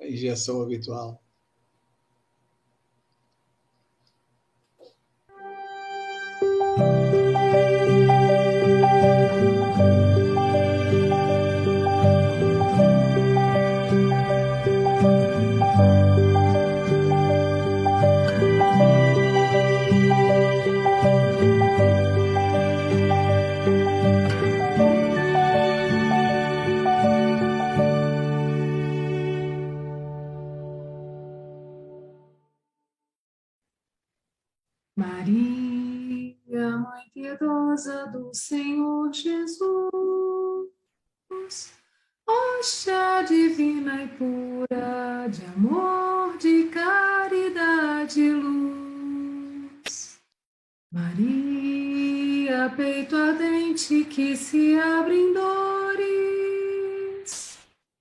a injeção habitual. Piedosa do Senhor Jesus, hóstia divina e pura de amor, de caridade e luz. Maria, peito ardente que se abre em dores,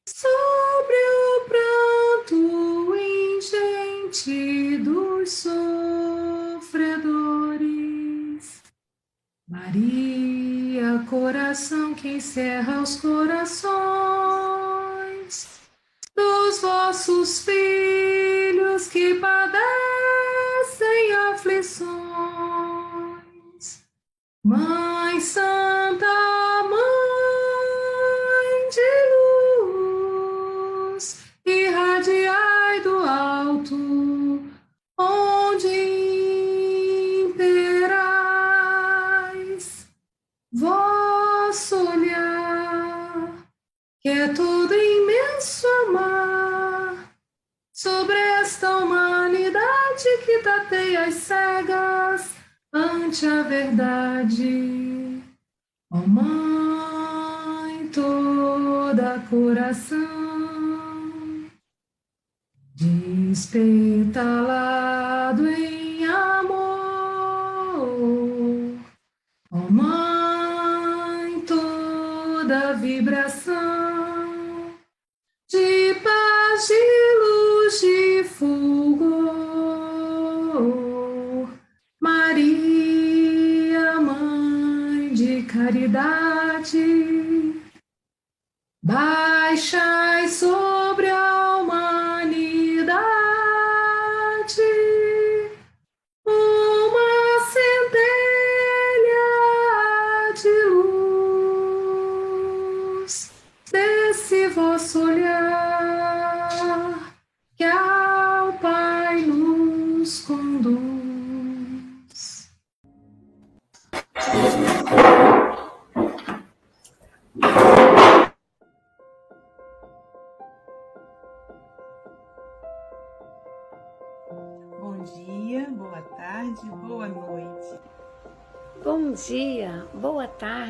sobre o pranto ingente dos sofredores. Maria, coração que encerra os corações dos vossos filhos que padecem aflições. Mãe Santa, tateia as cegas ante a verdade. Ó oh, Mãe, toda coração, despetalado em caridade, baixai sobre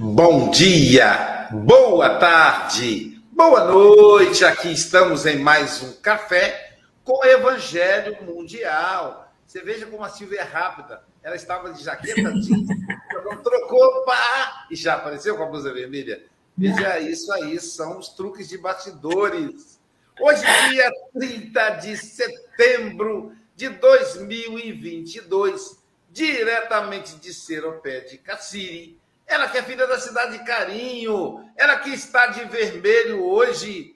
Bom dia, boa tarde, boa noite. Aqui estamos em mais um café com o Evangelho Mundial. Você veja como a Silvia é rápida. Ela estava de jaqueta jeans, trocou, pá, e já apareceu com a blusa vermelha. Veja isso aí, são os truques de bastidores. Hoje, dia 30 de setembro de 2022, diretamente de Seropé de Cassiri, ela que é filha da cidade de Carinho. Ela que está de vermelho hoje.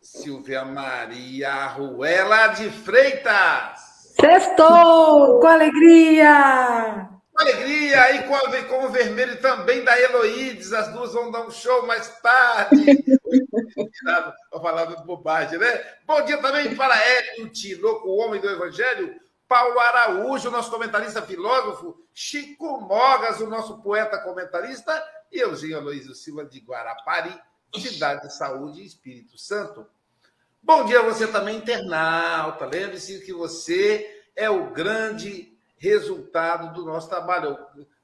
Silvia Maria Ruela de Freitas. Sextou! Com alegria! Com alegria! E com, a, com o vermelho também da Heloídes. As duas vão dar um show mais tarde. Vou falar bobagem, né? Bom dia também para Hélio Tinoco, o homem do Evangelho. Paulo Araújo, nosso comentarista filósofo, Chico Mogas, o nosso poeta comentarista, e Eugênio Aloysio Silva de Guarapari, Cidade de Saúde e Espírito Santo. Bom dia a você também, internauta. Lembre-se que você é o grande resultado do nosso trabalho.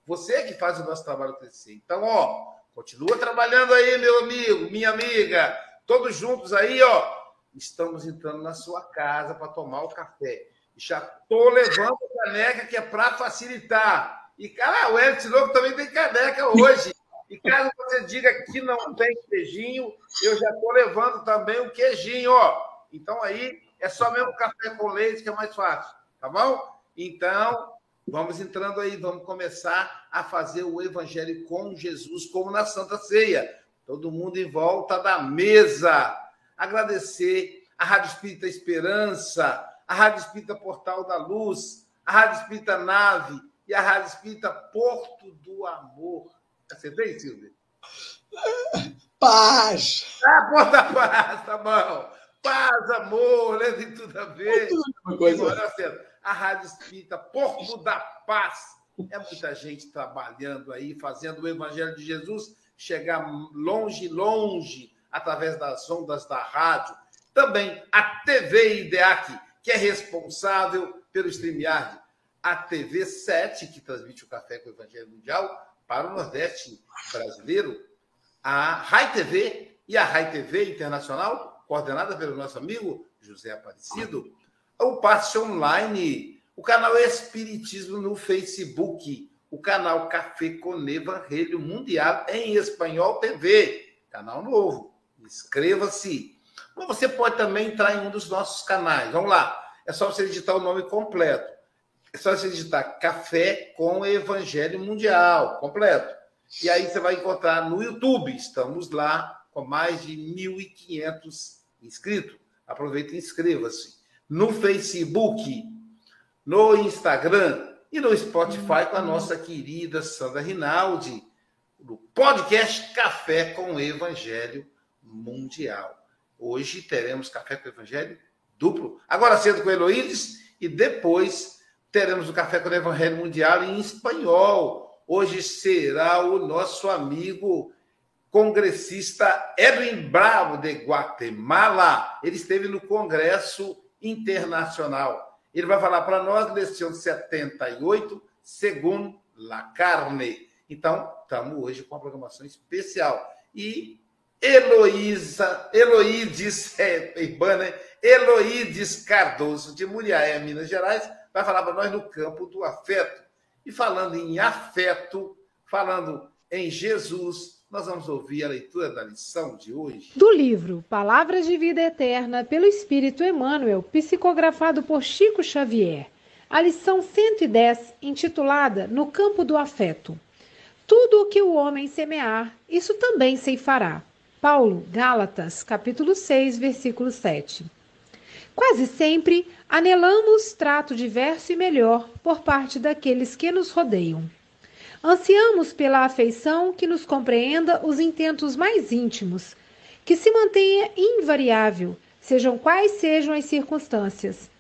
Você é que faz o nosso trabalho crescer. Então, ó, continua trabalhando aí, meu amigo, minha amiga. Todos juntos aí, ó. Estamos entrando na sua casa para tomar o café. Já estou levando a caneca que é para facilitar. E, cara, o Edson Louco também tem caneca hoje. E caso você diga que não tem queijinho, eu já estou levando também o queijinho, ó. Então aí é só mesmo café com leite que é mais fácil, tá bom? Então, vamos entrando aí, vamos começar a fazer o evangelho com Jesus, como na Santa Ceia. Todo mundo em volta da mesa. Agradecer a Rádio Espírita Esperança, a Rádio Espírita Portal da Luz, a Rádio Espírita Nave e a Rádio Espírita Porto do Amor. Acertei, Silvia? Paz! Ah, Porto da Paz, tá bom. Paz, amor, tem tudo a ver. Uma coisa. Agora, certo. A Rádio Espírita Porto da Paz. É muita gente trabalhando aí, fazendo o Evangelho de Jesus chegar longe, longe, através das ondas da rádio. Também a TV IDEAC, que é responsável pelo StreamYard. A TV 7, que transmite o Café com o Evangelho Mundial para o Nordeste brasileiro. A Rai TV e a Rai TV Internacional, coordenada pelo nosso amigo José Aparecido. O Passe Online, o canal Espiritismo no Facebook, o canal Café com Evangelho Mundial em Espanhol TV, canal novo. Inscreva-se. Mas você pode também entrar em um dos nossos canais. Vamos lá. É só você digitar o nome completo. É só você digitar Café com Evangelho Mundial, completo. E aí você vai encontrar no YouTube. Estamos lá com mais de 1.500 inscritos. Aproveita e inscreva-se. No Facebook, no Instagram e no Spotify com a nossa querida Sandra Rinaldi, no podcast Café com Evangelho Mundial. Hoje teremos Café com Evangelho duplo. Agora cedo com Heloídes e depois teremos o Café com o Evangelho Mundial em espanhol. Hoje será o nosso amigo congressista Edwin Bravo de Guatemala. Ele esteve no Congresso Internacional. Ele vai falar para nós lição 78, segundo La Carne. Então, estamos hoje com uma programação especial. E Heloísa, Heloídes, é, né? Heloídes Cardoso, de Muriaé, Minas Gerais, vai falar para nós no campo do afeto. E falando em afeto, falando em Jesus, nós vamos ouvir a leitura da lição de hoje. Do livro Palavras de Vida Eterna, pelo Espírito Emmanuel, psicografado por Chico Xavier. A lição 110, intitulada No Campo do Afeto. Tudo o que o homem semear, isso também ceifará. Paulo, Gálatas, capítulo 6, versículo 7. Quase sempre anelamos trato diverso e melhor por parte daqueles que nos rodeiam. Ansiamos pela afeição que nos compreenda os intentos mais íntimos, que se mantenha invariável, sejam quais sejam as circunstâncias.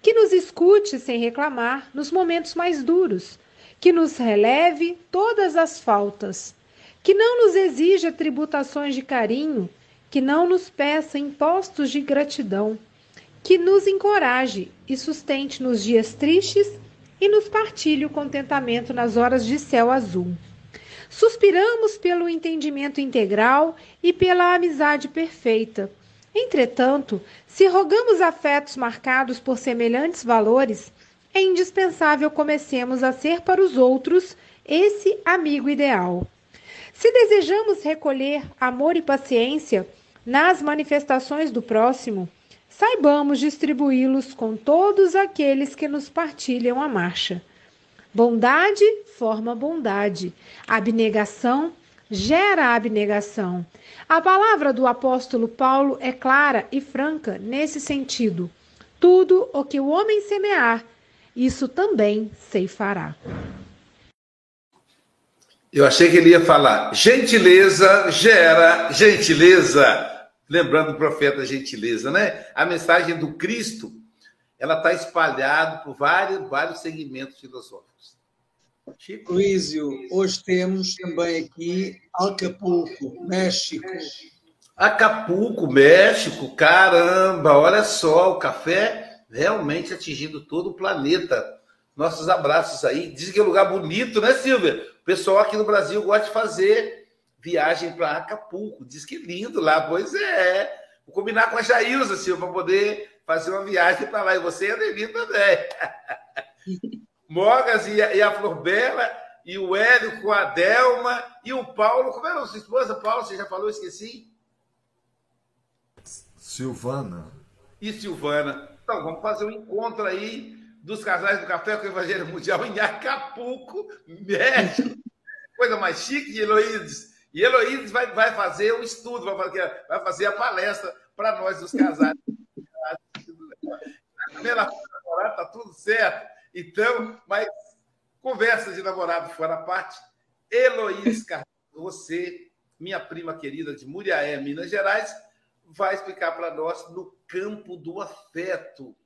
Que nos escute sem reclamar nos momentos mais duros, que nos releve todas as faltas, que não nos exija tributações de carinho, que não nos peça impostos de gratidão, que nos encoraje e sustente nos dias tristes e nos partilhe o contentamento nas horas de céu azul. Suspiramos pelo entendimento integral e pela amizade perfeita. Entretanto, se rogamos afetos marcados por semelhantes valores, é indispensável comecemos a ser para os outros esse amigo ideal. Se desejamos recolher amor e paciência nas manifestações do próximo, saibamos distribuí-los com todos aqueles que nos partilham a marcha. Bondade forma bondade, abnegação gera abnegação. A palavra do apóstolo Paulo é clara e franca nesse sentido. Tudo o que o homem semear, isso também ceifará. Eu achei que ele ia falar: gentileza gera gentileza. Lembrando o profeta gentileza, né? A mensagem do Cristo, ela está espalhada por vários, vários segmentos filosóficos. Chico? Luísio, hoje temos também aqui Acapulco, México. Acapulco, México, caramba, olha só, o café realmente atingindo todo o planeta. Nossos abraços aí. Dizem que é um lugar bonito, né, Silvia? Pessoal aqui no Brasil gosta de fazer viagem para Acapulco. Diz que lindo lá. Pois é. Vou combinar com a Jailza, Silva, para poder fazer uma viagem para lá. E você e a Nelly também. Mogas e a, e a Flor Bela, e o Hélio com a Delma, e o Paulo. Como era a sua esposa, Paulo? Você já falou? Esqueci. Silvana. E Silvana. Então, vamos fazer um encontro aí dos casais do Café com o Evangelho Mundial em Acapulco, México. Coisa mais chique de Heloídes. E Heloídes vai, vai fazer um estudo, vai fazer, vai fazer a palestra para nós, dos casais. Primeira namorada, tá tudo certo. Então, mas conversa de namorado fora a parte. Heloísa Cardoso, você, minha prima querida de Muriaé, Minas Gerais, vai explicar para nós no campo do afeto.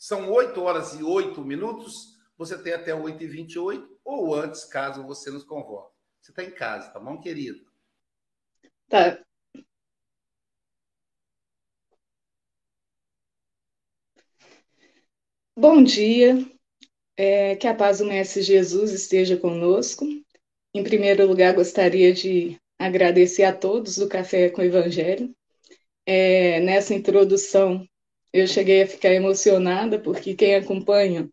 São 8 horas e 8 minutos. Você tem até 8 e 28 ou antes, caso você nos convoque. Você está em casa, tá bom, querido? Tá. Bom dia, é, que a paz do Mestre Jesus esteja conosco. Em primeiro lugar, gostaria de agradecer a todos do Café com o Evangelho. É, nessa introdução, eu cheguei a ficar emocionada, porque quem acompanha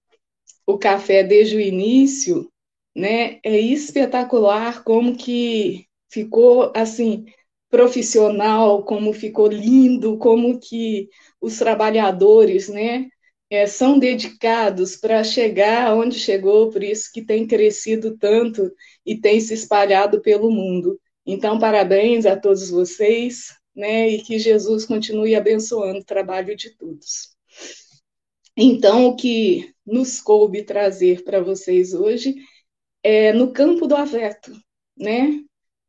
o café desde o início, né, é espetacular como que ficou assim profissional, como ficou lindo, como que os trabalhadores, né, é, são dedicados para chegar onde chegou, por isso que tem crescido tanto e tem se espalhado pelo mundo. Então, parabéns a todos vocês, né, e que Jesus continue abençoando o trabalho de todos. Então, o que nos coube trazer para vocês hoje é no campo do afeto, né?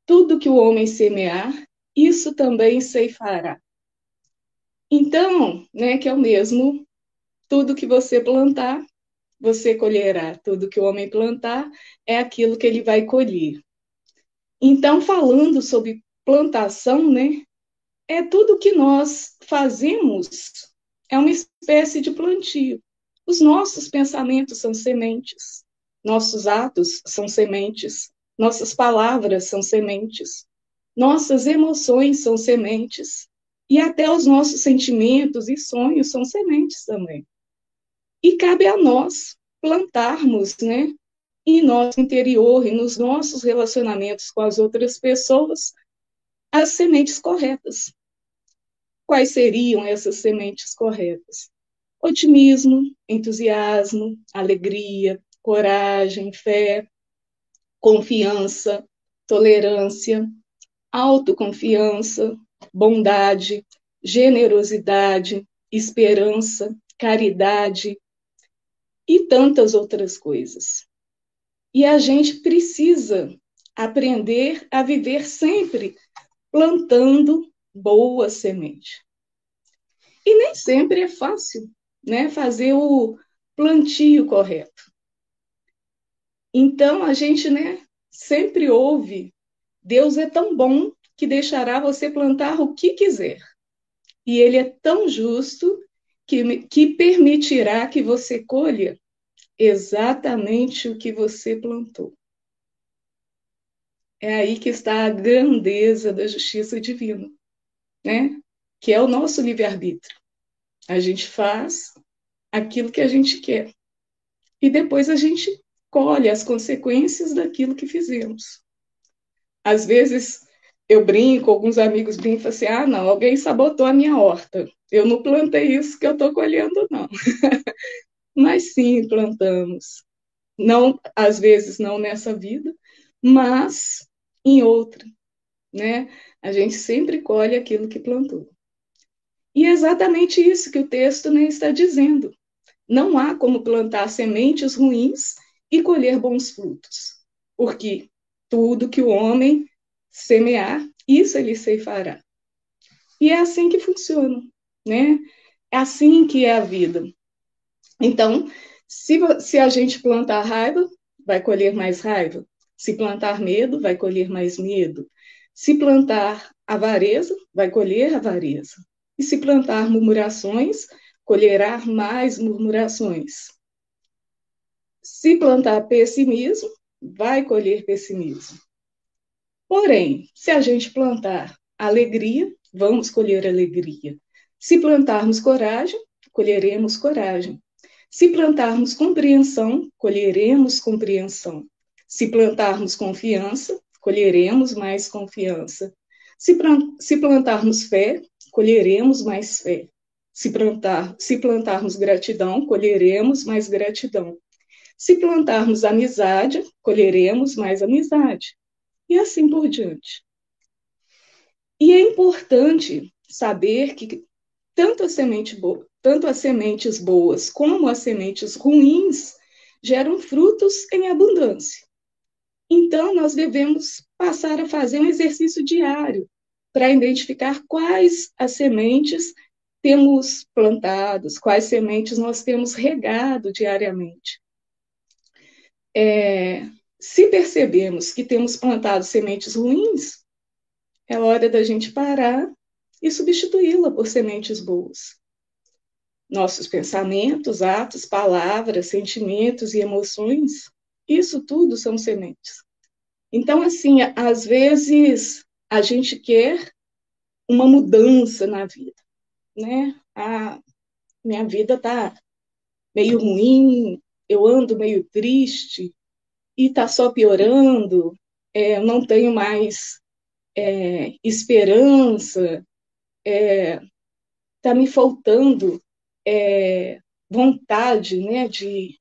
Tudo que o homem semear, isso também ceifará. Então, né, que é o mesmo tudo que você plantar, você colherá. Tudo que o homem plantar é aquilo que ele vai colher. Então, falando sobre plantação, né? É tudo que nós fazemos, é uma espécie de plantio. Os nossos pensamentos são sementes, nossos atos são sementes, nossas palavras são sementes, nossas emoções são sementes, e até os nossos sentimentos e sonhos são sementes também. E cabe a nós plantarmos, né, em nosso interior e nos nossos relacionamentos com as outras pessoas as sementes corretas. Quais seriam essas sementes corretas? Otimismo, entusiasmo, alegria, coragem, fé, confiança, tolerância, autoconfiança, bondade, generosidade, esperança, caridade, e tantas outras coisas. E a gente precisa aprender a viver sempre plantando boa semente. E nem sempre é fácil, né, fazer o plantio correto. Então a gente, né, sempre ouve, Deus é tão bom que deixará você plantar o que quiser. E ele é tão justo que, que permitirá que você colha exatamente o que você plantou. É aí que está a grandeza da justiça divina, né? Que é o nosso livre-arbítrio. A gente faz aquilo que a gente quer. E depois a gente colhe as consequências daquilo que fizemos. Às vezes eu brinco, alguns amigos brincam assim: ah, não, alguém sabotou a minha horta. Eu não plantei isso que eu estou colhendo, não. mas sim plantamos. Não, às vezes não nessa vida, mas em outra, né? A gente sempre colhe aquilo que plantou. E é exatamente isso que o texto né, está dizendo. Não há como plantar sementes ruins e colher bons frutos, porque tudo que o homem semear, isso ele ceifará. E é assim que funciona, né? É assim que é a vida. Então, se, se a gente plantar raiva, vai colher mais raiva. Se plantar medo, vai colher mais medo. Se plantar avareza, vai colher avareza. E se plantar murmurações, colherá mais murmurações. Se plantar pessimismo, vai colher pessimismo. Porém, se a gente plantar alegria, vamos colher alegria. Se plantarmos coragem, colheremos coragem. Se plantarmos compreensão, colheremos compreensão. Se plantarmos confiança, colheremos mais confiança. Se, se plantarmos fé, colheremos mais fé. Se, plantar, se plantarmos gratidão, colheremos mais gratidão. Se plantarmos amizade, colheremos mais amizade. E assim por diante. E é importante saber que tanto, a semente tanto as sementes boas como as sementes ruins geram frutos em abundância. Então, nós devemos passar a fazer um exercício diário para identificar quais as sementes temos plantados, quais sementes nós temos regado diariamente. É, se percebemos que temos plantado sementes ruins, é hora da gente parar e substituí-la por sementes boas. Nossos pensamentos, atos, palavras, sentimentos e emoções, isso tudo são sementes. Então, assim, às vezes a gente quer uma mudança na vida, né? A minha vida tá meio ruim, eu ando meio triste e tá só piorando, é, eu não tenho mais é, esperança, é, tá me faltando é, vontade, né, de,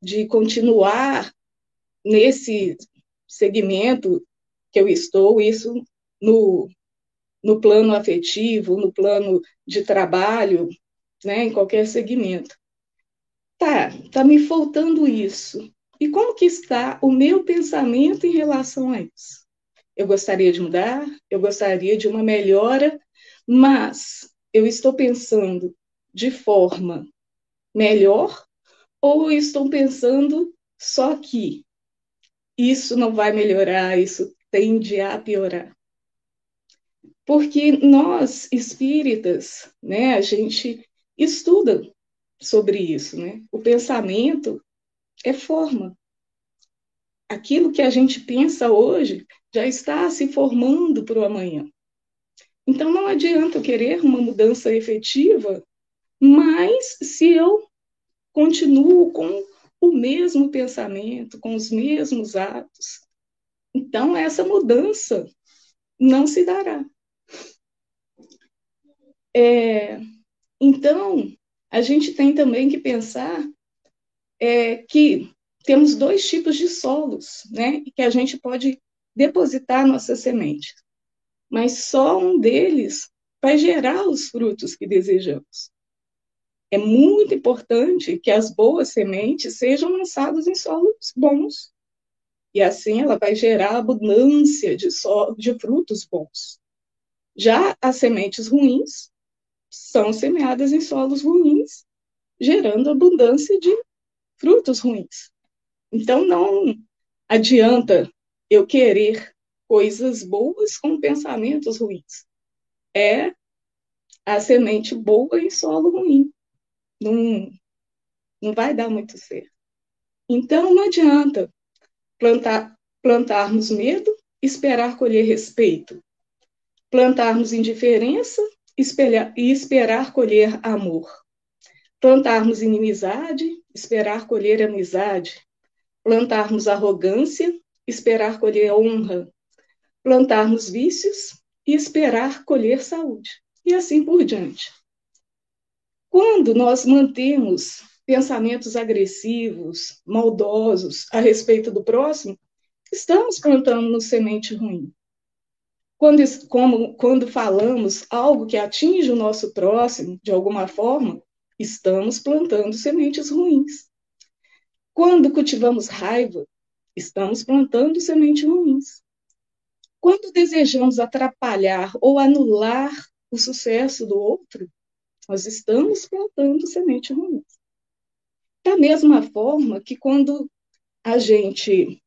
de continuar nesse segmento que eu estou, isso no, no plano afetivo, no plano de trabalho, né, em qualquer segmento. Tá, tá me faltando isso. E como que está o meu pensamento em relação a isso? Eu gostaria de mudar, eu gostaria de uma melhora, mas eu estou pensando de forma melhor ou estou pensando só que isso não vai melhorar, isso tende a piorar. Porque nós, espíritas, né, a gente estuda sobre isso, né? O pensamento é forma. Aquilo que a gente pensa hoje já está se formando para o amanhã. Então não adianta eu querer uma mudança efetiva, mas se eu continuo com o mesmo pensamento, com os mesmos atos. Então, essa mudança não se dará. É, então, a gente tem também que pensar é, que temos dois tipos de solos, né, que a gente pode depositar nossa semente, mas só um deles vai gerar os frutos que desejamos é muito importante que as boas sementes sejam lançadas em solos bons. E assim ela vai gerar abundância de, so, de frutos bons. Já as sementes ruins são semeadas em solos ruins, gerando abundância de frutos ruins. Então não adianta eu querer coisas boas com pensamentos ruins. É a semente boa em solo ruim não, não vai dar muito certo. Então, não adianta plantar, plantarmos medo, esperar colher respeito. Plantarmos indiferença e esperar colher amor. Plantarmos inimizade, esperar colher amizade. Plantarmos arrogância, esperar colher honra. Plantarmos vícios e esperar colher saúde. E assim por diante. Quando nós mantemos pensamentos agressivos, maldosos a respeito do próximo, estamos plantando semente ruim. Quando, como, quando falamos algo que atinge o nosso próximo de alguma forma, estamos plantando sementes ruins. Quando cultivamos raiva, estamos plantando sementes ruins. Quando desejamos atrapalhar ou anular o sucesso do outro, nós estamos plantando semente ruim. Da mesma forma que quando a gente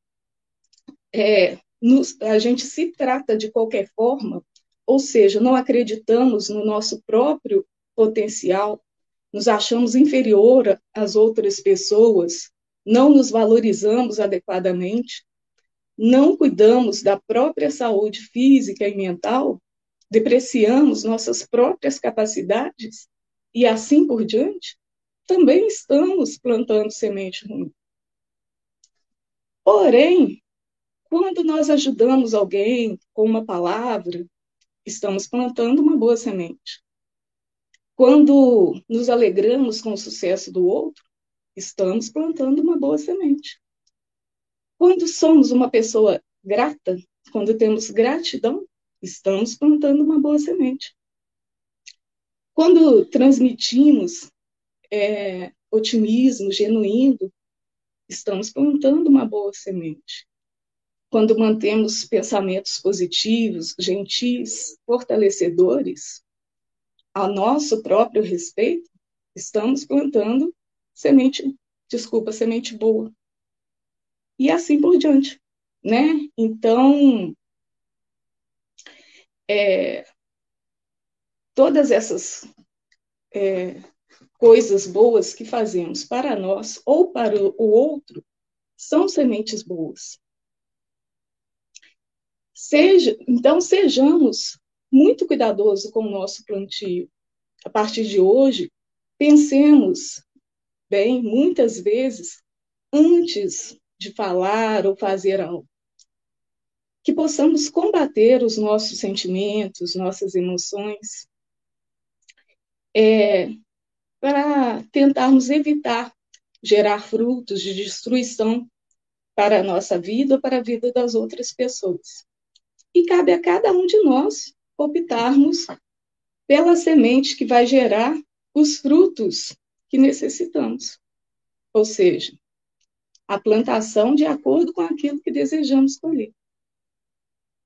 é, nos, a gente se trata de qualquer forma, ou seja, não acreditamos no nosso próprio potencial, nos achamos inferior às outras pessoas, não nos valorizamos adequadamente, não cuidamos da própria saúde física e mental, depreciamos nossas próprias capacidades e assim por diante, também estamos plantando semente ruim. Porém, quando nós ajudamos alguém com uma palavra, estamos plantando uma boa semente. Quando nos alegramos com o sucesso do outro, estamos plantando uma boa semente. Quando somos uma pessoa grata, quando temos gratidão, estamos plantando uma boa semente. Quando transmitimos é, otimismo genuíno, estamos plantando uma boa semente. Quando mantemos pensamentos positivos, gentis, fortalecedores, a nosso próprio respeito, estamos plantando semente, desculpa, semente boa. E assim por diante, né? Então, é, todas essas é, coisas boas que fazemos para nós ou para o outro são sementes boas. Seja, então, sejamos muito cuidadosos com o nosso plantio. A partir de hoje, pensemos bem, muitas vezes, antes de falar ou fazer algo. Que possamos combater os nossos sentimentos, nossas emoções, é, para tentarmos evitar gerar frutos de destruição para a nossa vida para a vida das outras pessoas. E cabe a cada um de nós optarmos pela semente que vai gerar os frutos que necessitamos. Ou seja, a plantação de acordo com aquilo que desejamos colher.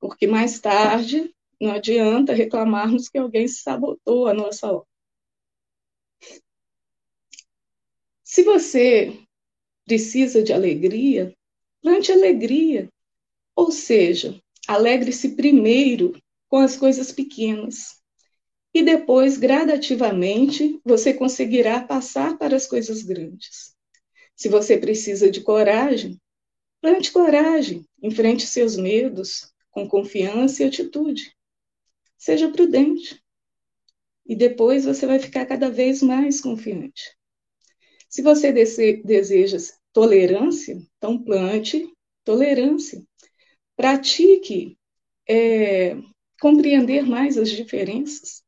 Porque mais tarde não adianta reclamarmos que alguém sabotou a nossa obra. Se você precisa de alegria, plante alegria. Ou seja, alegre-se primeiro com as coisas pequenas. E depois, gradativamente, você conseguirá passar para as coisas grandes. Se você precisa de coragem, plante coragem, enfrente seus medos com confiança e atitude. Seja prudente. E depois você vai ficar cada vez mais confiante. Se você deseja tolerância, então plante tolerância. Pratique é, compreender mais as diferenças.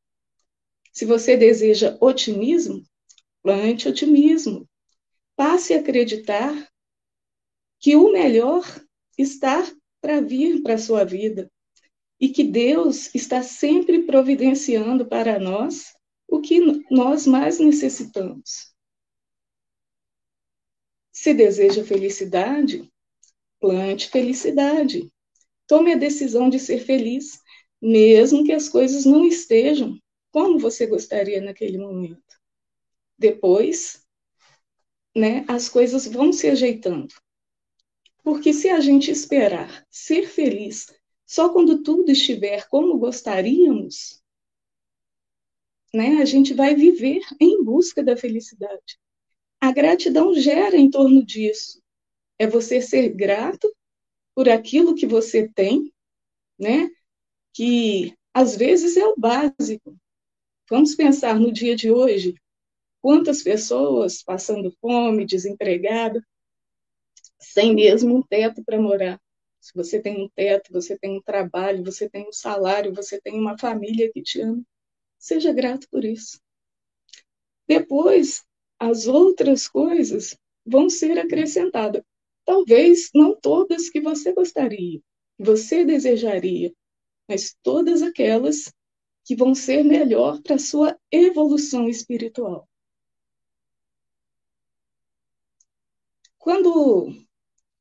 Se você deseja otimismo, plante otimismo. Passe a acreditar que o melhor está para vir para a sua vida e que Deus está sempre providenciando para nós o que nós mais necessitamos. Se deseja felicidade, plante felicidade. Tome a decisão de ser feliz, mesmo que as coisas não estejam como você gostaria naquele momento. Depois, né, as coisas vão se ajeitando. Porque se a gente esperar ser feliz só quando tudo estiver como gostaríamos, né, a gente vai viver em busca da felicidade. A gratidão gera em torno disso. É você ser grato por aquilo que você tem, né? Que às vezes é o básico. Vamos pensar no dia de hoje, quantas pessoas passando fome, desempregada, sem mesmo um teto para morar. Se você tem um teto, você tem um trabalho, você tem um salário, você tem uma família que te ama, seja grato por isso. Depois, as outras coisas vão ser acrescentadas. Talvez não todas que você gostaria, você desejaria, mas todas aquelas que vão ser melhor para a sua evolução espiritual. Quando,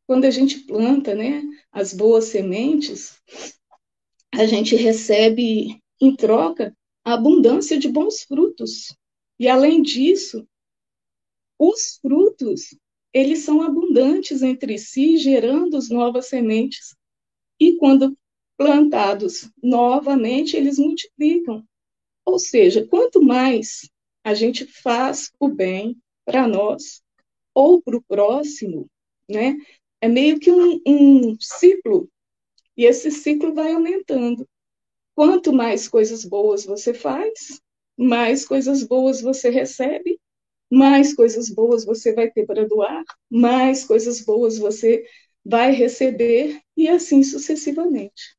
quando a gente planta né, as boas sementes, a gente recebe em troca a abundância de bons frutos. E além disso, os frutos, eles são abundantes entre si, gerando as novas sementes. E quando plantados novamente, eles multiplicam. Ou seja, quanto mais a gente faz o bem para nós ou para o próximo, né, é meio que um, um ciclo, e esse ciclo vai aumentando. Quanto mais coisas boas você faz, mais coisas boas você recebe, mais coisas boas você vai ter para doar, mais coisas boas você vai receber, e assim sucessivamente.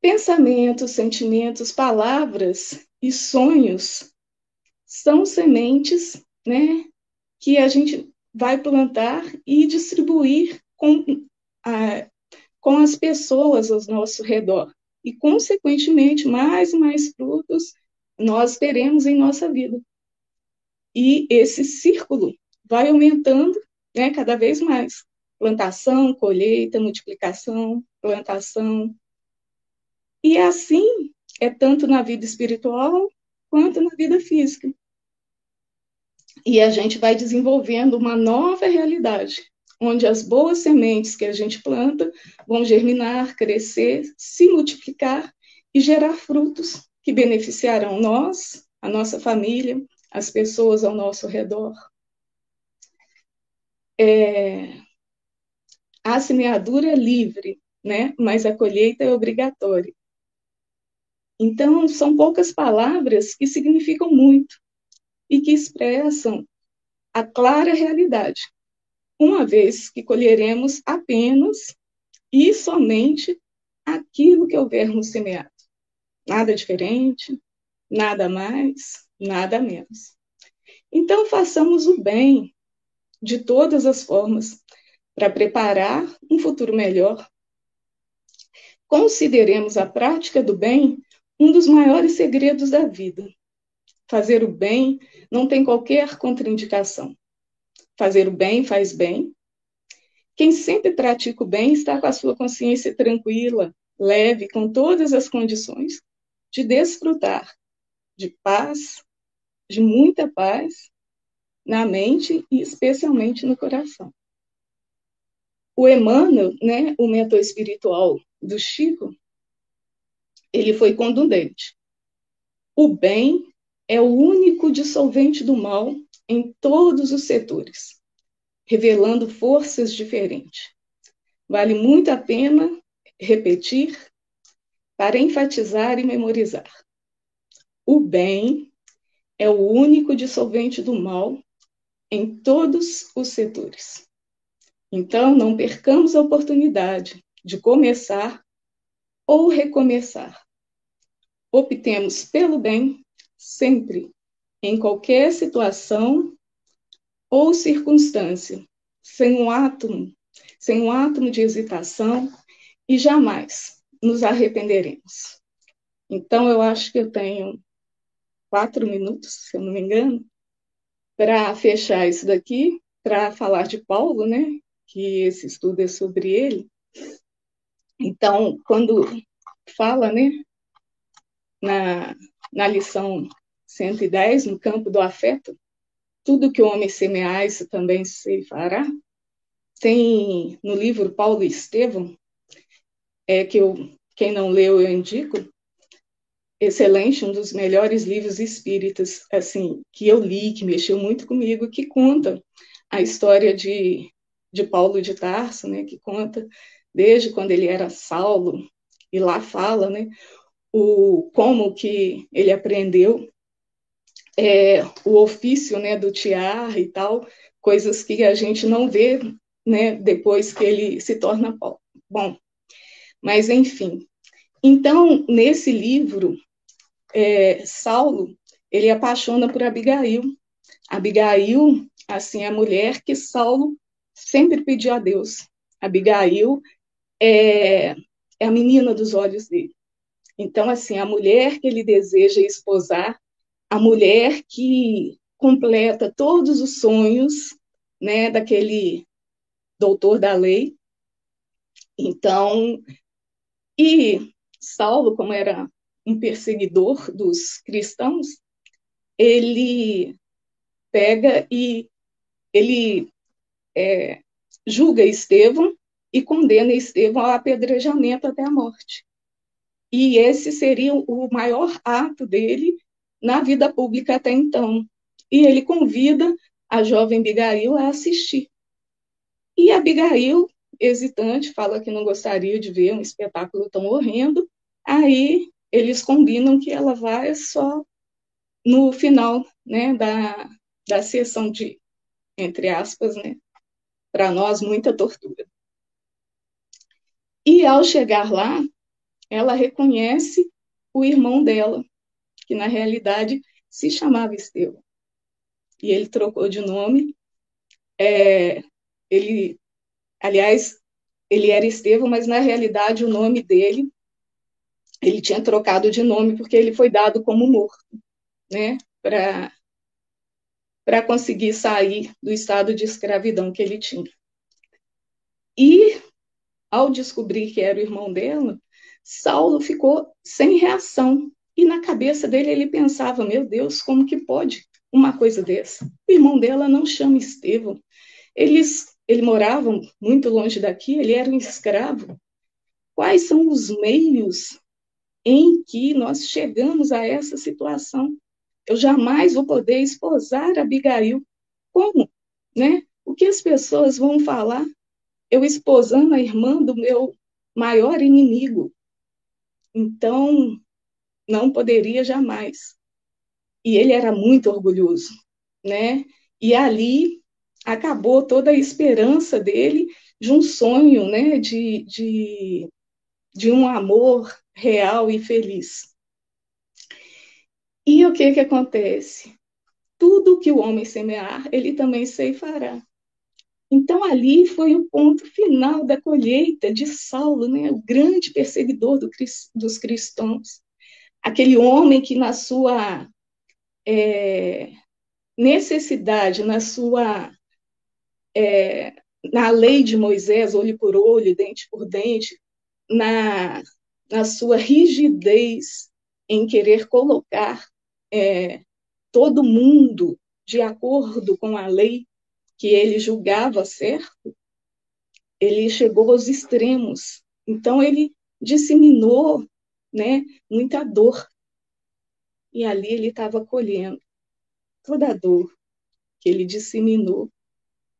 Pensamentos, sentimentos, palavras e sonhos são sementes, né, que a gente vai plantar e distribuir com, a, com as pessoas ao nosso redor. E, consequentemente, mais e mais frutos nós teremos em nossa vida. E esse círculo vai aumentando né, cada vez mais. Plantação, colheita, multiplicação, plantação. E assim é tanto na vida espiritual quanto na vida física. E a gente vai desenvolvendo uma nova realidade, onde as boas sementes que a gente planta vão germinar, crescer, se multiplicar e gerar frutos que beneficiarão nós, a nossa família, as pessoas ao nosso redor. É, a semeadura é livre, né? mas a colheita é obrigatória. Então, são poucas palavras que significam muito e que expressam a clara realidade, uma vez que colheremos apenas e somente aquilo que houvermos semeado. Nada diferente, nada mais, nada menos. Então, façamos o bem de todas as formas para preparar um futuro melhor. Consideremos a prática do bem um dos maiores segredos da vida. Fazer o bem não tem qualquer contraindicação. Fazer o bem faz bem. Quem sempre pratica o bem está com a sua consciência tranquila, leve, com todas as condições de desfrutar de paz, de muita paz na mente e especialmente no coração. O Emmanuel, né, o mentor espiritual do Chico, ele foi contundente. O bem é o único dissolvente do mal em todos os setores, revelando forças diferentes. Vale muito a pena repetir para enfatizar e memorizar. O bem é o único dissolvente do mal em todos os setores. Então, não percamos a oportunidade de começar ou recomeçar. Optemos pelo bem sempre, em qualquer situação ou circunstância, sem um átomo, sem um átomo de hesitação e jamais nos arrependeremos. Então, eu acho que eu tenho quatro minutos, se eu não me engano, para fechar isso daqui, para falar de Paulo, né? Que esse estudo é sobre ele. Então, quando fala, né, na, na lição 110, no campo do afeto, tudo que o homem semear, isso também se fará. Tem no livro Paulo Estevão, é, que eu, quem não leu, eu indico, excelente, um dos melhores livros espíritas, assim, que eu li, que mexeu muito comigo, que conta a história de, de Paulo de Tarso, né, que conta desde quando ele era Saulo, e lá fala, né, o, como que ele aprendeu é, o ofício, né, do tiar e tal, coisas que a gente não vê, né, depois que ele se torna. Bom, mas enfim. Então, nesse livro, é, Saulo, ele apaixona por Abigail. Abigail, assim, é a mulher que Saulo sempre pediu a Deus. Abigail é, é a menina dos olhos dele. Então, assim, a mulher que ele deseja esposar, a mulher que completa todos os sonhos, né, daquele doutor da lei. Então, e Saulo, como era um perseguidor dos cristãos, ele pega e ele é, julga Estevão e condena Estevão ao apedrejamento até a morte. E esse seria o maior ato dele na vida pública até então. E ele convida a jovem Abigail a assistir. E Abigail, hesitante, fala que não gostaria de ver um espetáculo tão horrendo. Aí eles combinam que ela vai só no final né, da, da sessão de, entre aspas, né, para nós, muita tortura. E ao chegar lá, ela reconhece o irmão dela, que na realidade se chamava Estevão. E ele trocou de nome. É, ele, aliás, ele era Estevão, mas na realidade o nome dele, ele tinha trocado de nome porque ele foi dado como morto, né? Para para conseguir sair do estado de escravidão que ele tinha. E ao descobrir que era o irmão dela, Saulo ficou sem reação. E na cabeça dele ele pensava: meu Deus, como que pode uma coisa dessa? O irmão dela não chama Estevão. Eles ele moravam muito longe daqui, ele era um escravo. Quais são os meios em que nós chegamos a essa situação? Eu jamais vou poder esposar Abigail. Como? Né? O que as pessoas vão falar? Eu esposando a irmã do meu maior inimigo. Então, não poderia jamais. E ele era muito orgulhoso, né? E ali acabou toda a esperança dele de um sonho, né, de, de, de um amor real e feliz. E o que que acontece? Tudo que o homem semear, ele também ceifará. Então ali foi o ponto final da colheita de Saulo, né, o grande perseguidor do, dos cristãos, aquele homem que na sua é, necessidade, na sua é, na lei de Moisés, olho por olho, dente por dente, na, na sua rigidez em querer colocar é, todo mundo de acordo com a lei que ele julgava certo, ele chegou aos extremos. Então ele disseminou, né, muita dor. E ali ele estava colhendo toda a dor que ele disseminou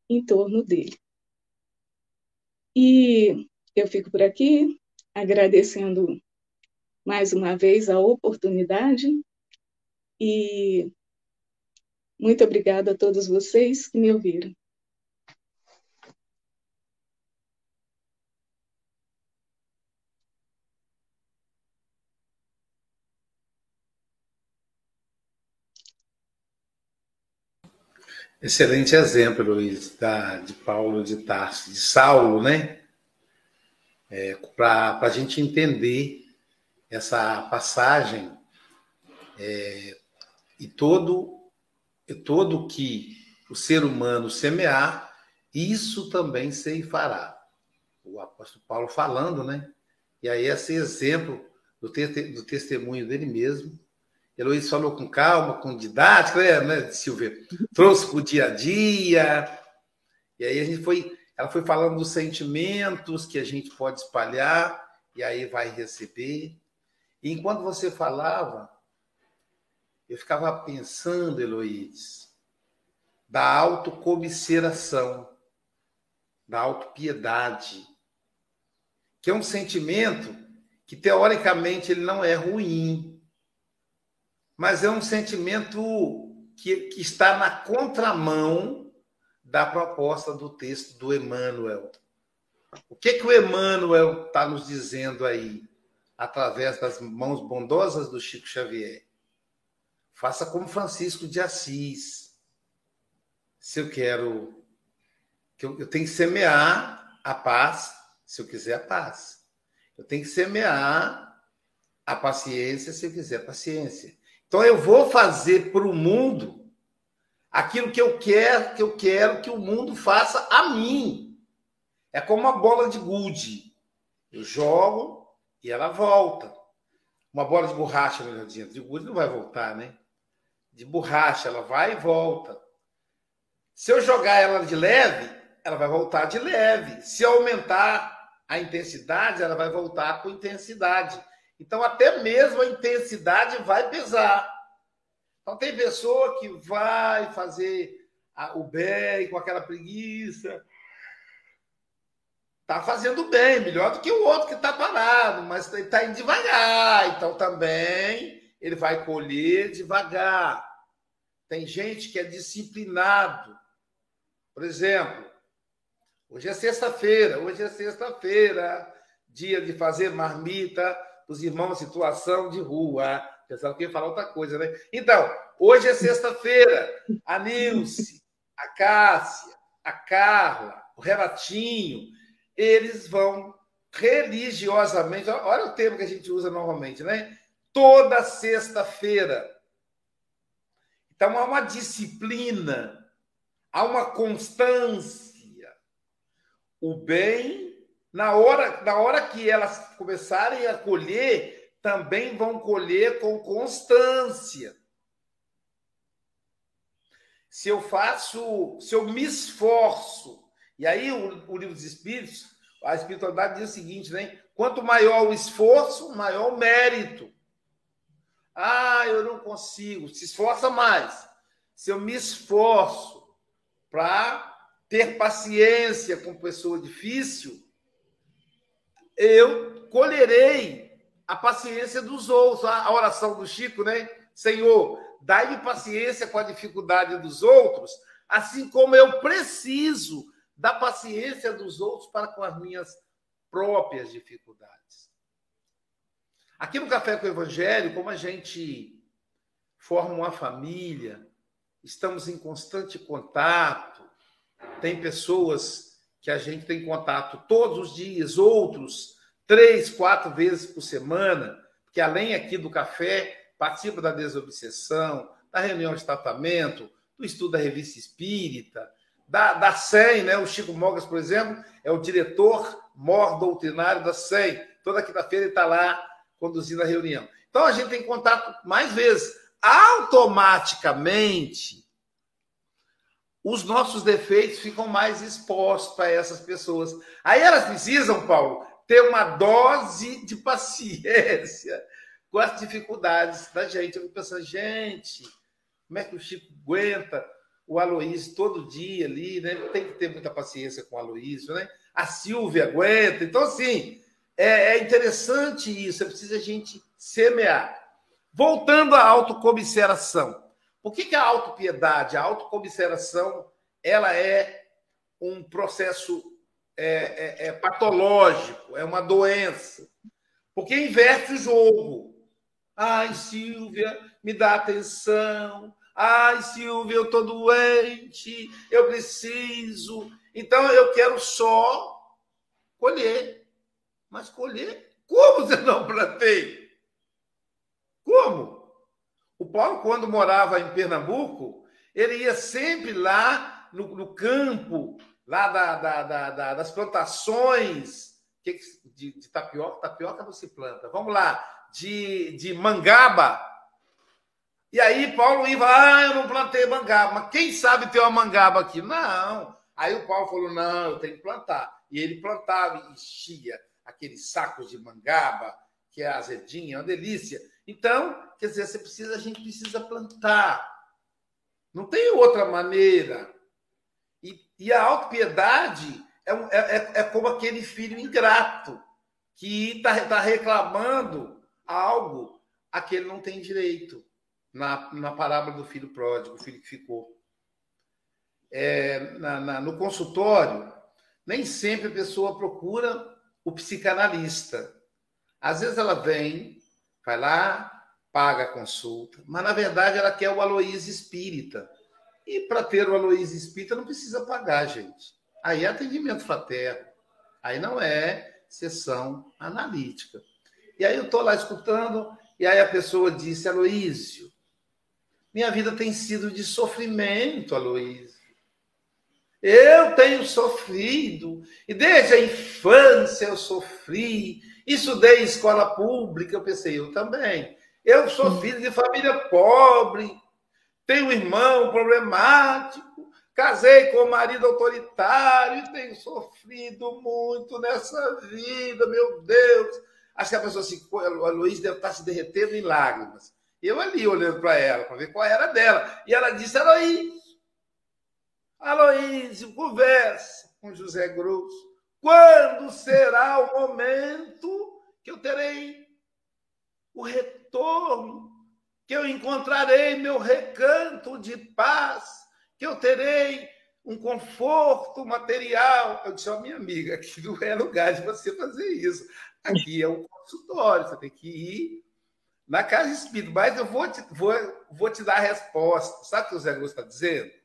em torno dele. E eu fico por aqui agradecendo mais uma vez a oportunidade e muito obrigada a todos vocês que me ouviram. Excelente exemplo, Luiz, da, de Paulo de Tarso, de Saulo, né? É, Para a gente entender essa passagem é, e todo todo que o ser humano semear, isso também se fará. O apóstolo Paulo falando, né? E aí esse exemplo do, te do testemunho dele mesmo Heloísa falou com calma, com didática, né, né Silvia? Trouxe para o dia a dia. E aí a gente foi, ela foi falando dos sentimentos que a gente pode espalhar, e aí vai receber. E enquanto você falava, eu ficava pensando, Heloísa, da autocomisseração, da autopiedade, que é um sentimento que, teoricamente, ele não é ruim, mas é um sentimento que, que está na contramão da proposta do texto do Emmanuel. O que, que o Emmanuel está nos dizendo aí, através das mãos bondosas do Chico Xavier? Faça como Francisco de Assis. Se eu quero. que eu, eu tenho que semear a paz, se eu quiser a paz. Eu tenho que semear a paciência, se eu quiser a paciência. Então eu vou fazer para o mundo aquilo que eu quero, que eu quero que o mundo faça a mim. É como uma bola de gude. Eu jogo e ela volta. Uma bola de borracha, melhor dizendo, de gude não vai voltar, né? De borracha, ela vai e volta. Se eu jogar ela de leve, ela vai voltar de leve. Se eu aumentar a intensidade, ela vai voltar com intensidade. Então, até mesmo a intensidade vai pesar. Então, tem pessoa que vai fazer o bem, com aquela preguiça. Está fazendo bem, melhor do que o outro que está parado, mas está indo devagar. Então também ele vai colher devagar. Tem gente que é disciplinado. Por exemplo, hoje é sexta-feira, hoje é sexta-feira, dia de fazer marmita para os irmãos em situação de rua. Pensava que ia falar outra coisa, né? Então, hoje é sexta-feira. A Nilce, a Cássia, a Carla, o Renatinho, eles vão religiosamente, olha o termo que a gente usa normalmente, né? Toda sexta-feira. Então há uma disciplina, há uma constância. O bem, na hora, na hora que elas começarem a colher, também vão colher com constância. Se eu faço, se eu me esforço e aí o, o livro dos Espíritos, a espiritualidade diz o seguinte, né? Quanto maior o esforço, maior o mérito. Ah, eu não consigo. Se esforça mais. Se eu me esforço para ter paciência com pessoa difícil, eu colherei a paciência dos outros. A oração do Chico, né? Senhor, dai-me paciência com a dificuldade dos outros, assim como eu preciso da paciência dos outros para com as minhas próprias dificuldades. Aqui no Café com o Evangelho, como a gente forma uma família, estamos em constante contato, tem pessoas que a gente tem contato todos os dias, outros três, quatro vezes por semana, que além aqui do café, participa da desobsessão, da reunião de tratamento, do estudo da revista espírita, da, da SEM, né? O Chico Mogas, por exemplo, é o diretor mor doutrinário da SEM. Toda quinta-feira ele está lá conduzindo a reunião. Então a gente tem contato mais vezes. Automaticamente, os nossos defeitos ficam mais expostos para essas pessoas. Aí elas precisam, Paulo, ter uma dose de paciência com as dificuldades da gente. Eu fico pensando, gente, como é que o Chico aguenta? o Aloísio todo dia ali, né? Tem que ter muita paciência com o Aloísio, né? A Silvia aguenta. Então, assim, é, é interessante isso. É preciso a gente semear. Voltando à autocomisseração. Por que, que a autopiedade, a autocomisseração, ela é um processo é, é, é patológico, é uma doença? Porque inverte o jogo. Ai, Silvia, me dá atenção, Ai, Silvia, eu estou doente, eu preciso. Então eu quero só colher. Mas colher? Como você não plantei? Como? O Paulo, quando morava em Pernambuco, ele ia sempre lá no, no campo, lá da, da, da, das plantações de, de tapioca. Tapioca não se planta. Vamos lá. De, de mangaba e aí Paulo ia ah, eu não plantei mangaba, mas quem sabe ter uma mangaba aqui? Não. Aí o Paulo falou, não, eu tenho que plantar. E ele plantava enchia aqueles sacos de mangaba, que é azedinha, é uma delícia. Então, quer dizer, você precisa, a gente precisa plantar. Não tem outra maneira. E, e a autopiedade é, é, é, é como aquele filho ingrato que está tá reclamando algo a que ele não tem direito na, na parábola do filho pródigo, o filho que ficou. É, na, na, no consultório, nem sempre a pessoa procura o psicanalista. Às vezes ela vem, vai lá, paga a consulta, mas na verdade ela quer o Aloísio espírita. E para ter o Aloísio espírita não precisa pagar, gente. Aí é atendimento fraterno. Aí não é sessão analítica. E aí eu estou lá escutando, e aí a pessoa disse, Aloísio, minha vida tem sido de sofrimento, Aloysio. Eu tenho sofrido, e desde a infância eu sofri. Estudei em escola pública, eu pensei, eu também. Eu sou hum. filho de família pobre, tenho um irmão problemático, casei com um marido autoritário e tenho sofrido muito nessa vida, meu Deus. Acho que a pessoa assim, a Luiz deve estar se derretendo em lágrimas. Eu ali olhando para ela, para ver qual era dela. E ela disse: era isso. Aloísio, conversa com José Grosso. Quando será o momento que eu terei o retorno, que eu encontrarei meu recanto de paz, que eu terei um conforto material. Eu disse, ó, minha amiga, aqui não é lugar de você fazer isso. Aqui é um consultório, você tem que ir na casa espírita. Mas eu vou te, vou, vou te dar a resposta. Sabe o que o Zé Augusto está dizendo?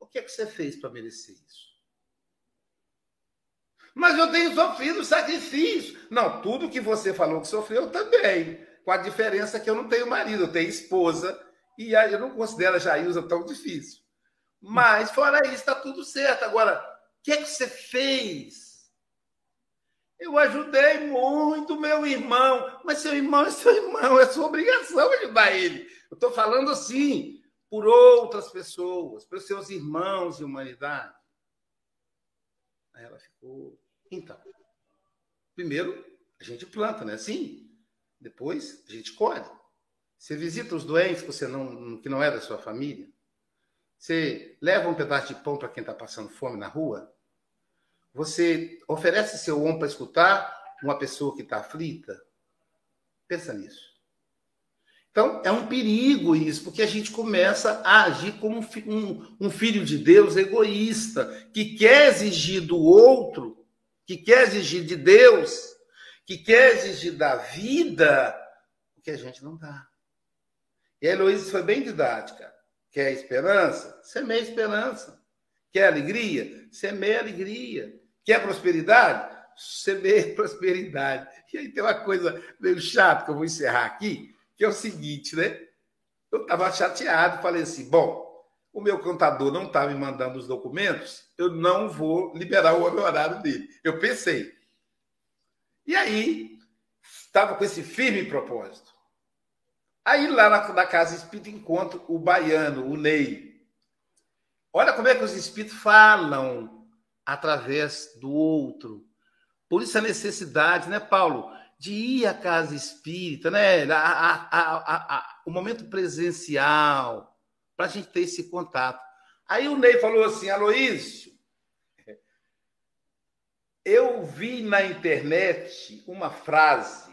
O que é que você fez para merecer isso? Mas eu tenho sofrido sacrifício. Não, tudo que você falou que sofreu, eu também. Com a diferença que eu não tenho marido, eu tenho esposa. E eu não considero a Jailza tão difícil. Mas, fora isso, está tudo certo. Agora, o que é que você fez? Eu ajudei muito meu irmão. Mas seu irmão é seu irmão, é sua obrigação ajudar ele. Eu estou falando assim, por outras pessoas, pelos seus irmãos de humanidade. Aí ela ficou. Então, primeiro a gente planta, né? Sim. Depois a gente colhe. Você visita os doentes que, você não, que não é da sua família. Você leva um pedaço de pão para quem está passando fome na rua? Você oferece seu ombro para escutar uma pessoa que está aflita? Pensa nisso. Então, é um perigo isso, porque a gente começa a agir como um, um, filho de Deus egoísta, que quer exigir do outro, que quer exigir de Deus, que quer exigir da vida o que a gente não dá. E a Heloísa foi bem didática. Quer esperança? Semeia esperança. Quer alegria? Semeia alegria. Quer prosperidade? Semeia prosperidade. E aí tem uma coisa meio chata que eu vou encerrar aqui, que é o seguinte, né? Eu estava chateado, falei assim: bom, o meu contador não está me mandando os documentos, eu não vou liberar o honorário dele. Eu pensei. E aí, estava com esse firme propósito. Aí lá na, na casa espírita encontro o baiano, o Ney. Olha como é que os espíritos falam através do outro. Por isso a necessidade, né, Paulo, de ir à casa espírita, né? A, a, a, o momento presencial, para a gente ter esse contato. Aí o Ney falou assim, Aloísio, eu vi na internet uma frase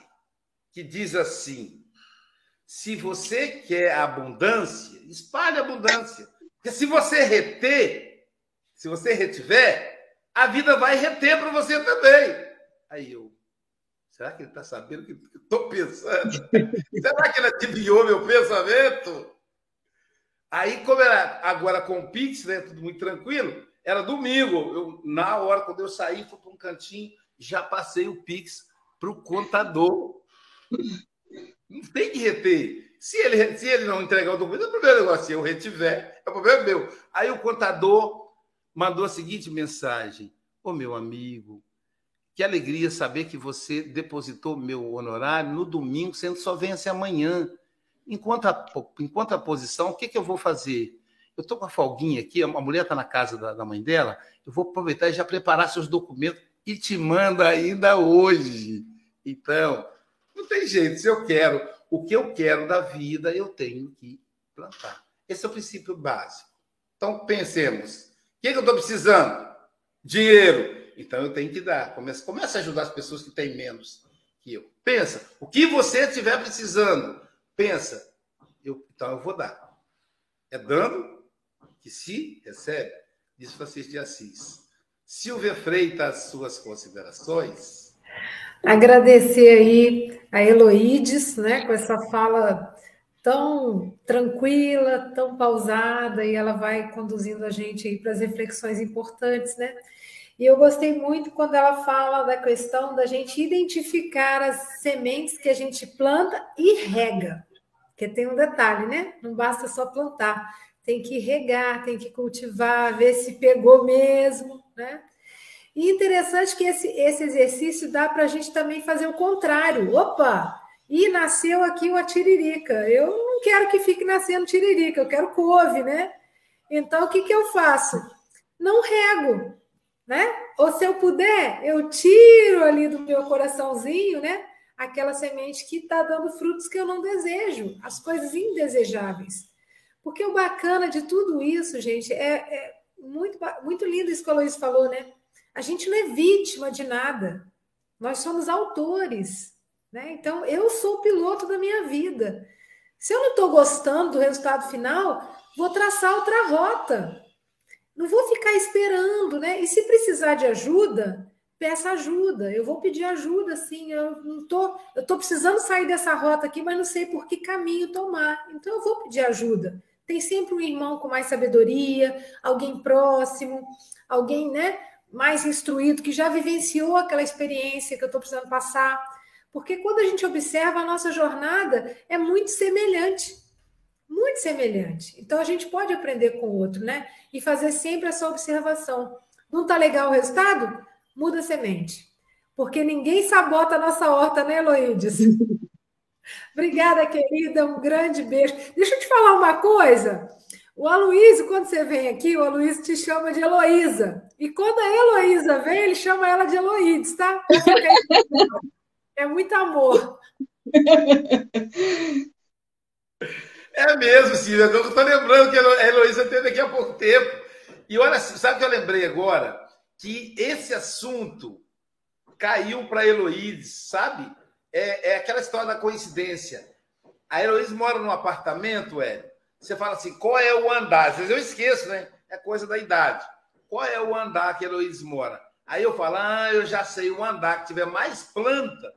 que diz assim: se você quer abundância, espalhe abundância. Porque se você reter, se você retiver, a vida vai reter para você também. Aí eu, será que ele está sabendo o que eu estou pensando? será que ele adivinhou meu pensamento? Aí, como era agora com o Pix, né, tudo muito tranquilo, era domingo. Eu, na hora, quando eu saí, fui para um cantinho, já passei o Pix para o contador. Não tem que reter. Se ele, se ele não entregar o documento, é o problema negócio. Se eu retiver, é o problema meu. Aí o contador mandou a seguinte mensagem: Ô meu amigo, que alegria saber que você depositou meu honorário no domingo, sendo só vence amanhã. Enquanto a, enquanto a posição, o que, que eu vou fazer? Eu estou com a folguinha aqui, a mulher está na casa da, da mãe dela, eu vou aproveitar e já preparar seus documentos e te mando ainda hoje. Então, não tem jeito. Se eu quero o que eu quero da vida, eu tenho que plantar. Esse é o princípio básico. Então, pensemos. O que, que eu estou precisando? Dinheiro. Então, eu tenho que dar. Comece, comece a ajudar as pessoas que têm menos que eu. Pensa. O que você estiver precisando, pensa. Eu, então, eu vou dar. É dando que se recebe. Diz Francisco de Assis. Silvia Freitas, suas considerações. Agradecer aí a Heloídes, né, com essa fala tão tranquila, tão pausada, e ela vai conduzindo a gente aí para as reflexões importantes, né? E eu gostei muito quando ela fala da questão da gente identificar as sementes que a gente planta e rega. Porque tem um detalhe, né? Não basta só plantar, tem que regar, tem que cultivar, ver se pegou mesmo, né? E interessante que esse, esse exercício dá para a gente também fazer o contrário. Opa! E nasceu aqui uma tiririca. Eu não quero que fique nascendo tiririca, eu quero couve, né? Então, o que, que eu faço? Não rego, né? Ou se eu puder, eu tiro ali do meu coraçãozinho, né? Aquela semente que está dando frutos que eu não desejo, as coisas indesejáveis. Porque o bacana de tudo isso, gente, é, é muito, muito lindo isso que a Luiz falou, né? A gente não é vítima de nada. Nós somos autores. Né? Então, eu sou o piloto da minha vida. Se eu não estou gostando do resultado final, vou traçar outra rota. Não vou ficar esperando, né? E se precisar de ajuda, peça ajuda. Eu vou pedir ajuda, sim. Eu não tô, eu tô precisando sair dessa rota aqui, mas não sei por que caminho tomar. Então eu vou pedir ajuda. Tem sempre um irmão com mais sabedoria, alguém próximo, alguém, né, mais instruído que já vivenciou aquela experiência que eu estou precisando passar. Porque quando a gente observa a nossa jornada é muito semelhante. Muito semelhante. Então a gente pode aprender com o outro, né? E fazer sempre essa observação. Não está legal o resultado? Muda a semente. Porque ninguém sabota a nossa horta, né, Heloídes? Obrigada, querida. Um grande beijo. Deixa eu te falar uma coisa. O Aloysio, quando você vem aqui, o Aloysio te chama de Heloísa. E quando a Heloísa vem, ele chama ela de Heloídes, tá? É muito amor. É mesmo, Silvia. Eu estou lembrando que a Heloísa teve aqui há pouco tempo. E olha, sabe o que eu lembrei agora? Que esse assunto caiu para a Heloísa, sabe? É, é, aquela história da coincidência. A Heloísa mora num apartamento, Hélio. Você fala assim, qual é o andar? Às vezes eu esqueço, né? É coisa da idade. Qual é o andar que a Heloísa mora? Aí eu falo, ah, eu já sei, o andar que tiver mais planta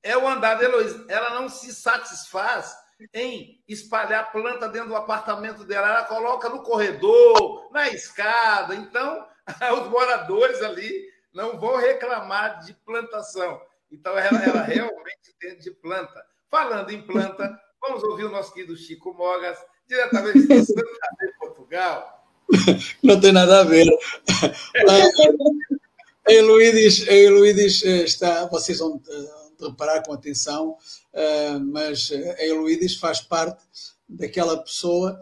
é o andar da Heloísa. Ela não se satisfaz em espalhar planta dentro do apartamento dela. Ela coloca no corredor, na escada. Então, os moradores ali não vão reclamar de plantação. Então, ela, ela realmente entende de planta. Falando em planta, vamos ouvir o nosso querido Chico Mogas, diretamente de Santander, Portugal. Não tem nada a ver. A Heloídes, a Heloídes está, vocês vão reparar com atenção, uh, mas a Heloídes faz parte daquela pessoa,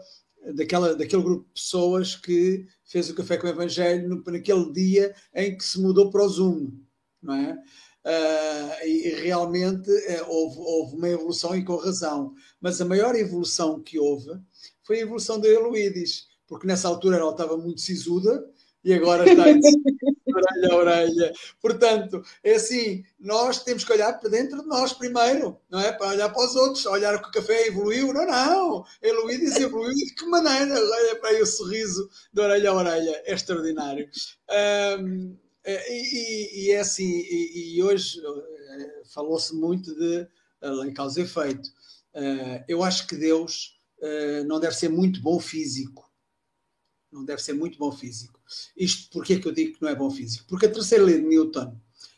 daquela, daquele grupo de pessoas que fez o Café com o Evangelho no, naquele dia em que se mudou para o Zoom, não é? Uh, e, realmente uh, houve, houve, uma evolução e com razão. Mas a maior evolução que houve foi a evolução da Heloídes, porque nessa altura ela estava muito sisuda e agora está orelha a orelha. Portanto, é assim, nós temos que olhar para dentro de nós primeiro, não é? Para olhar para os outros, olhar que o café evoluiu. Não, não. Heloídes evoluiu de que maneira? Olha para aí o sorriso de orelha a orelha. É extraordinário. Um, e, e, é assim, e, e hoje eh, falou-se muito de lei causa e efeito. Uh, eu acho que Deus uh, não deve ser muito bom físico. Não deve ser muito bom físico. Isto porque é que eu digo que não é bom físico? Porque a terceira lei de Newton,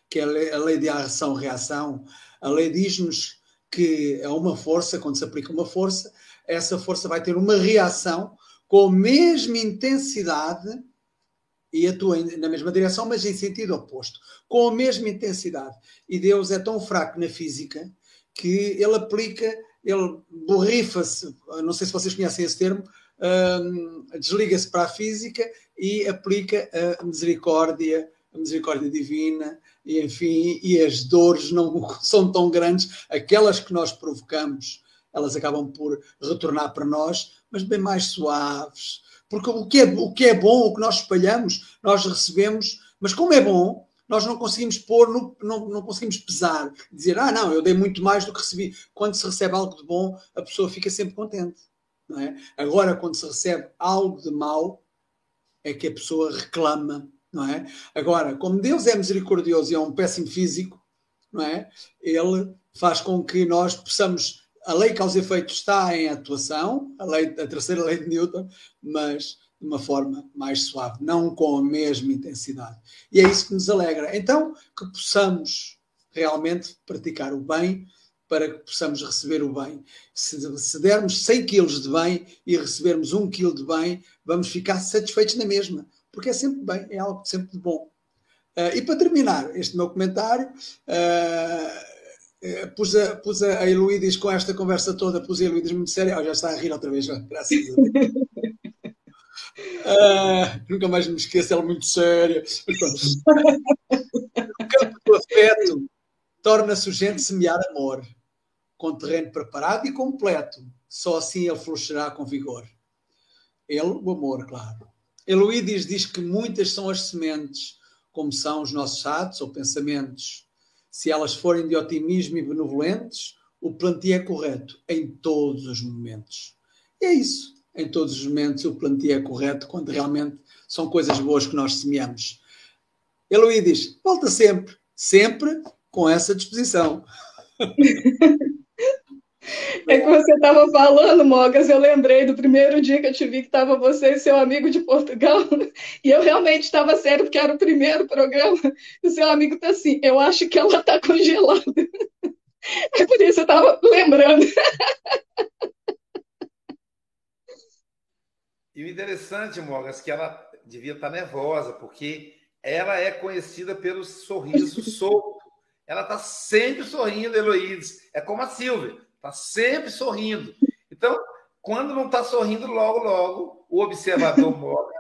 que é a lei, a lei de ação-reação, a lei diz-nos que a uma força, quando se aplica uma força, essa força vai ter uma reação com a mesma intensidade e atua na mesma direção, mas em sentido oposto, com a mesma intensidade. E Deus é tão fraco na física que ele aplica, ele borrifa-se, não sei se vocês conhecem esse termo, desliga-se para a física e aplica a misericórdia, a misericórdia divina, e enfim, e as dores não são tão grandes, aquelas que nós provocamos, elas acabam por retornar para nós, mas bem mais suaves. Porque o que é, o que é bom, o que nós espalhamos, nós recebemos, mas como é bom, nós não conseguimos pôr, no, não, não conseguimos pesar, dizer, ah, não, eu dei muito mais do que recebi. Quando se recebe algo de bom, a pessoa fica sempre contente. É? Agora, quando se recebe algo de mau, é que a pessoa reclama, não é? Agora, como Deus é misericordioso e é um péssimo físico, não é? Ele faz com que nós possamos a lei causa efeito está em atuação, a, lei, a terceira lei de Newton, mas de uma forma mais suave, não com a mesma intensidade. E é isso que nos alegra. Então, que possamos realmente praticar o bem para que possamos receber o bem. Se, se dermos 100 quilos de bem e recebermos 1 quilo de bem, vamos ficar satisfeitos na mesma, porque é sempre bem, é algo sempre de bom. Uh, e para terminar este meu comentário, uh, pus, a, pus a Heloídes com esta conversa toda, pus a Heloídes muito séria, oh, já está a rir outra vez, graças a Deus. Uh, nunca mais me esqueço, ela é muito séria. o campo do afeto torna-se urgente semear amor com terreno preparado e completo. Só assim ele florescerá com vigor. Ele, o amor, claro. Eloídes diz que muitas são as sementes, como são os nossos atos ou pensamentos. Se elas forem de otimismo e benevolentes, o plantio é correto em todos os momentos. E é isso. Em todos os momentos o plantio é correto quando realmente são coisas boas que nós semeamos. Eloídes, volta sempre, sempre com essa disposição. É que você estava falando, Mogas, eu lembrei do primeiro dia que eu te vi que estava você e seu amigo de Portugal, e eu realmente estava sério, porque era o primeiro programa, e seu amigo está assim, eu acho que ela está congelada. É por isso eu estava lembrando. E o interessante, Mogas, que ela devia estar tá nervosa, porque ela é conhecida pelo sorriso solto. Ela está sempre sorrindo, Heloídes. É como a Silvia, está sempre sorrindo. Então, quando não está sorrindo, logo, logo, o observador Mogas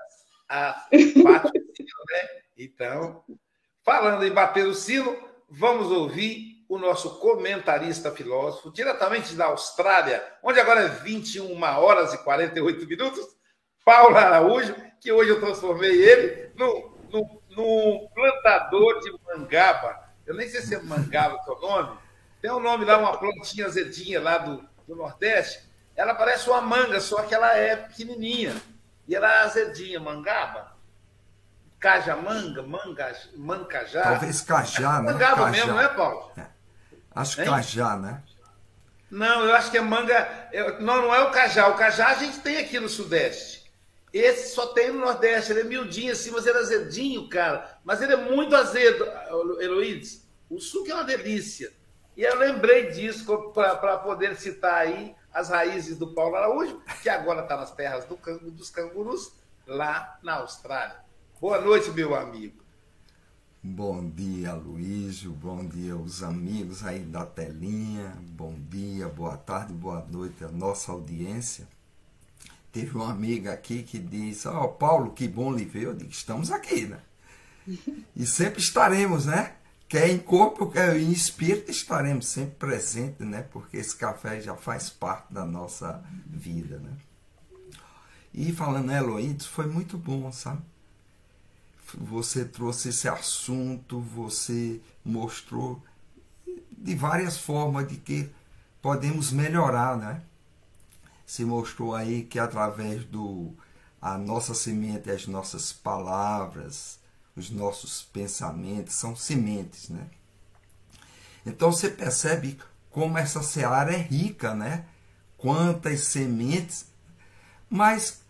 a, bate o sino, né? Então, falando em bater o sino, vamos ouvir o nosso comentarista filósofo, diretamente da Austrália, onde agora é 21 horas e 48 minutos, Paulo Araújo, que hoje eu transformei ele no, no, no plantador de mangaba. Eu nem sei se é mangaba o seu nome. Tem um nome lá, uma plantinha azedinha lá do, do Nordeste. Ela parece uma manga, só que ela é pequenininha. E ela é azedinha, mangaba. Cajamanga, manga, mancajá. Talvez cajá, né? Mangaba cajá. mesmo, né, Paulo? É. Acho hein? cajá, né? Não, eu acho que é manga. Não, não é o cajá. O cajá a gente tem aqui no Sudeste. Esse só tem no Nordeste, ele é miudinho assim, mas ele é azedinho, cara. Mas ele é muito azedo, Heloídes. O suco é uma delícia. E eu lembrei disso para poder citar aí as raízes do Paulo Araújo, que agora está nas terras do, dos cangurus, lá na Austrália. Boa noite, meu amigo. Bom dia, Luísio. Bom dia aos amigos aí da telinha. Bom dia, boa tarde, boa noite à nossa audiência. Teve uma amiga aqui que disse: Ó, oh, Paulo, que bom lhe ver. Eu digo: estamos aqui, né? E sempre estaremos, né? Quer em corpo, quer em espírito, estaremos sempre presentes, né? Porque esse café já faz parte da nossa vida, né? E falando em Eloídes, foi muito bom, sabe? Você trouxe esse assunto, você mostrou de várias formas de que podemos melhorar, né? se mostrou aí que através do a nossa semente, as nossas palavras, os nossos pensamentos são sementes, né? Então você percebe como essa seara é rica, né? Quantas sementes, mas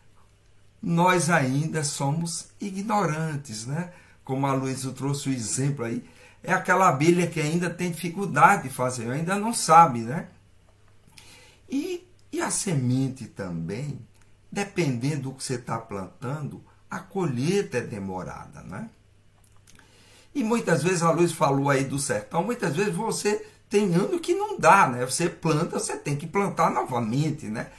nós ainda somos ignorantes, né? Como a Luísa trouxe o exemplo aí, é aquela abelha que ainda tem dificuldade de fazer, ainda não sabe, né? E e a semente também, dependendo do que você está plantando, a colheita é demorada, né? E muitas vezes a Luz falou aí do sertão, muitas vezes você tem ano que não dá, né? Você planta, você tem que plantar novamente, né?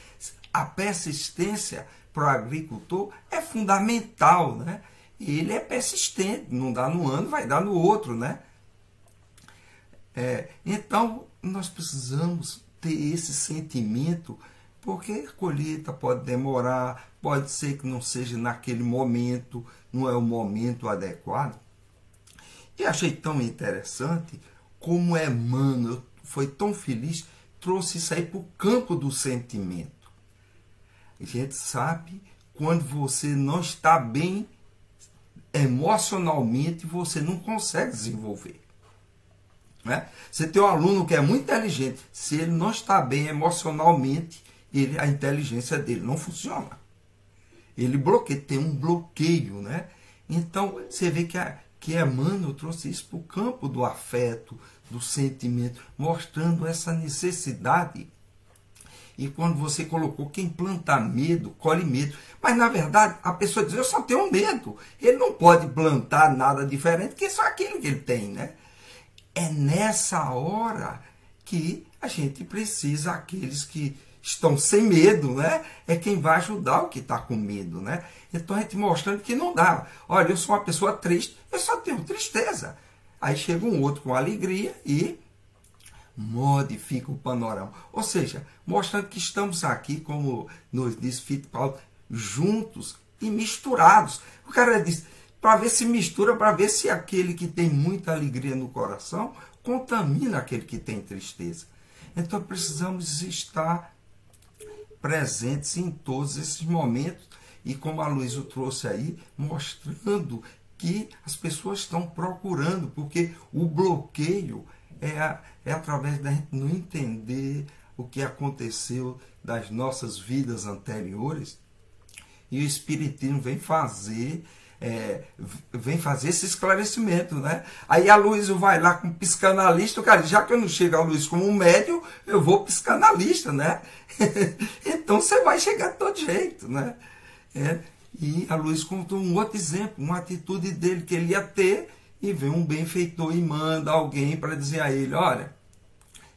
A persistência para o agricultor é fundamental, né? Ele é persistente, não dá no ano, vai dar no outro, né? É, então, nós precisamos ter esse sentimento, porque a colheita pode demorar, pode ser que não seja naquele momento, não é o momento adequado. E achei tão interessante como Emmanuel foi tão feliz, trouxe isso aí para o campo do sentimento. A gente sabe quando você não está bem emocionalmente, você não consegue desenvolver. Né? Você tem um aluno que é muito inteligente, se ele não está bem emocionalmente, ele, a inteligência dele não funciona. Ele bloqueia, tem um bloqueio, né? Então, você vê que, a, que Emmanuel trouxe isso para o campo do afeto, do sentimento, mostrando essa necessidade. E quando você colocou quem planta medo, colhe medo. Mas na verdade, a pessoa diz: Eu só tenho medo. Ele não pode plantar nada diferente que só aquilo que ele tem, né? É nessa hora que a gente precisa, aqueles que estão sem medo, né? É quem vai ajudar o que está com medo, né? Então a gente mostrando que não dá. Olha, eu sou uma pessoa triste, eu só tenho tristeza. Aí chega um outro com alegria e modifica o panorama. Ou seja, mostrando que estamos aqui, como nos diz Paulo, juntos, e misturados. O cara diz, para ver se mistura, para ver se aquele que tem muita alegria no coração contamina aquele que tem tristeza. Então precisamos estar presentes em todos esses momentos. E como a Luísa trouxe aí, mostrando que as pessoas estão procurando, porque o bloqueio é, é através da gente não entender o que aconteceu das nossas vidas anteriores. E o Espiritismo vem fazer é, vem fazer esse esclarecimento, né? Aí a Luísa vai lá com psicanalista, cara, já que eu não chego a Luiz como um médium, eu vou psicanalista, né? então você vai chegar de todo jeito, né? É, e a Luiz contou um outro exemplo, uma atitude dele que ele ia ter e vem um benfeitor e manda alguém para dizer a ele, olha,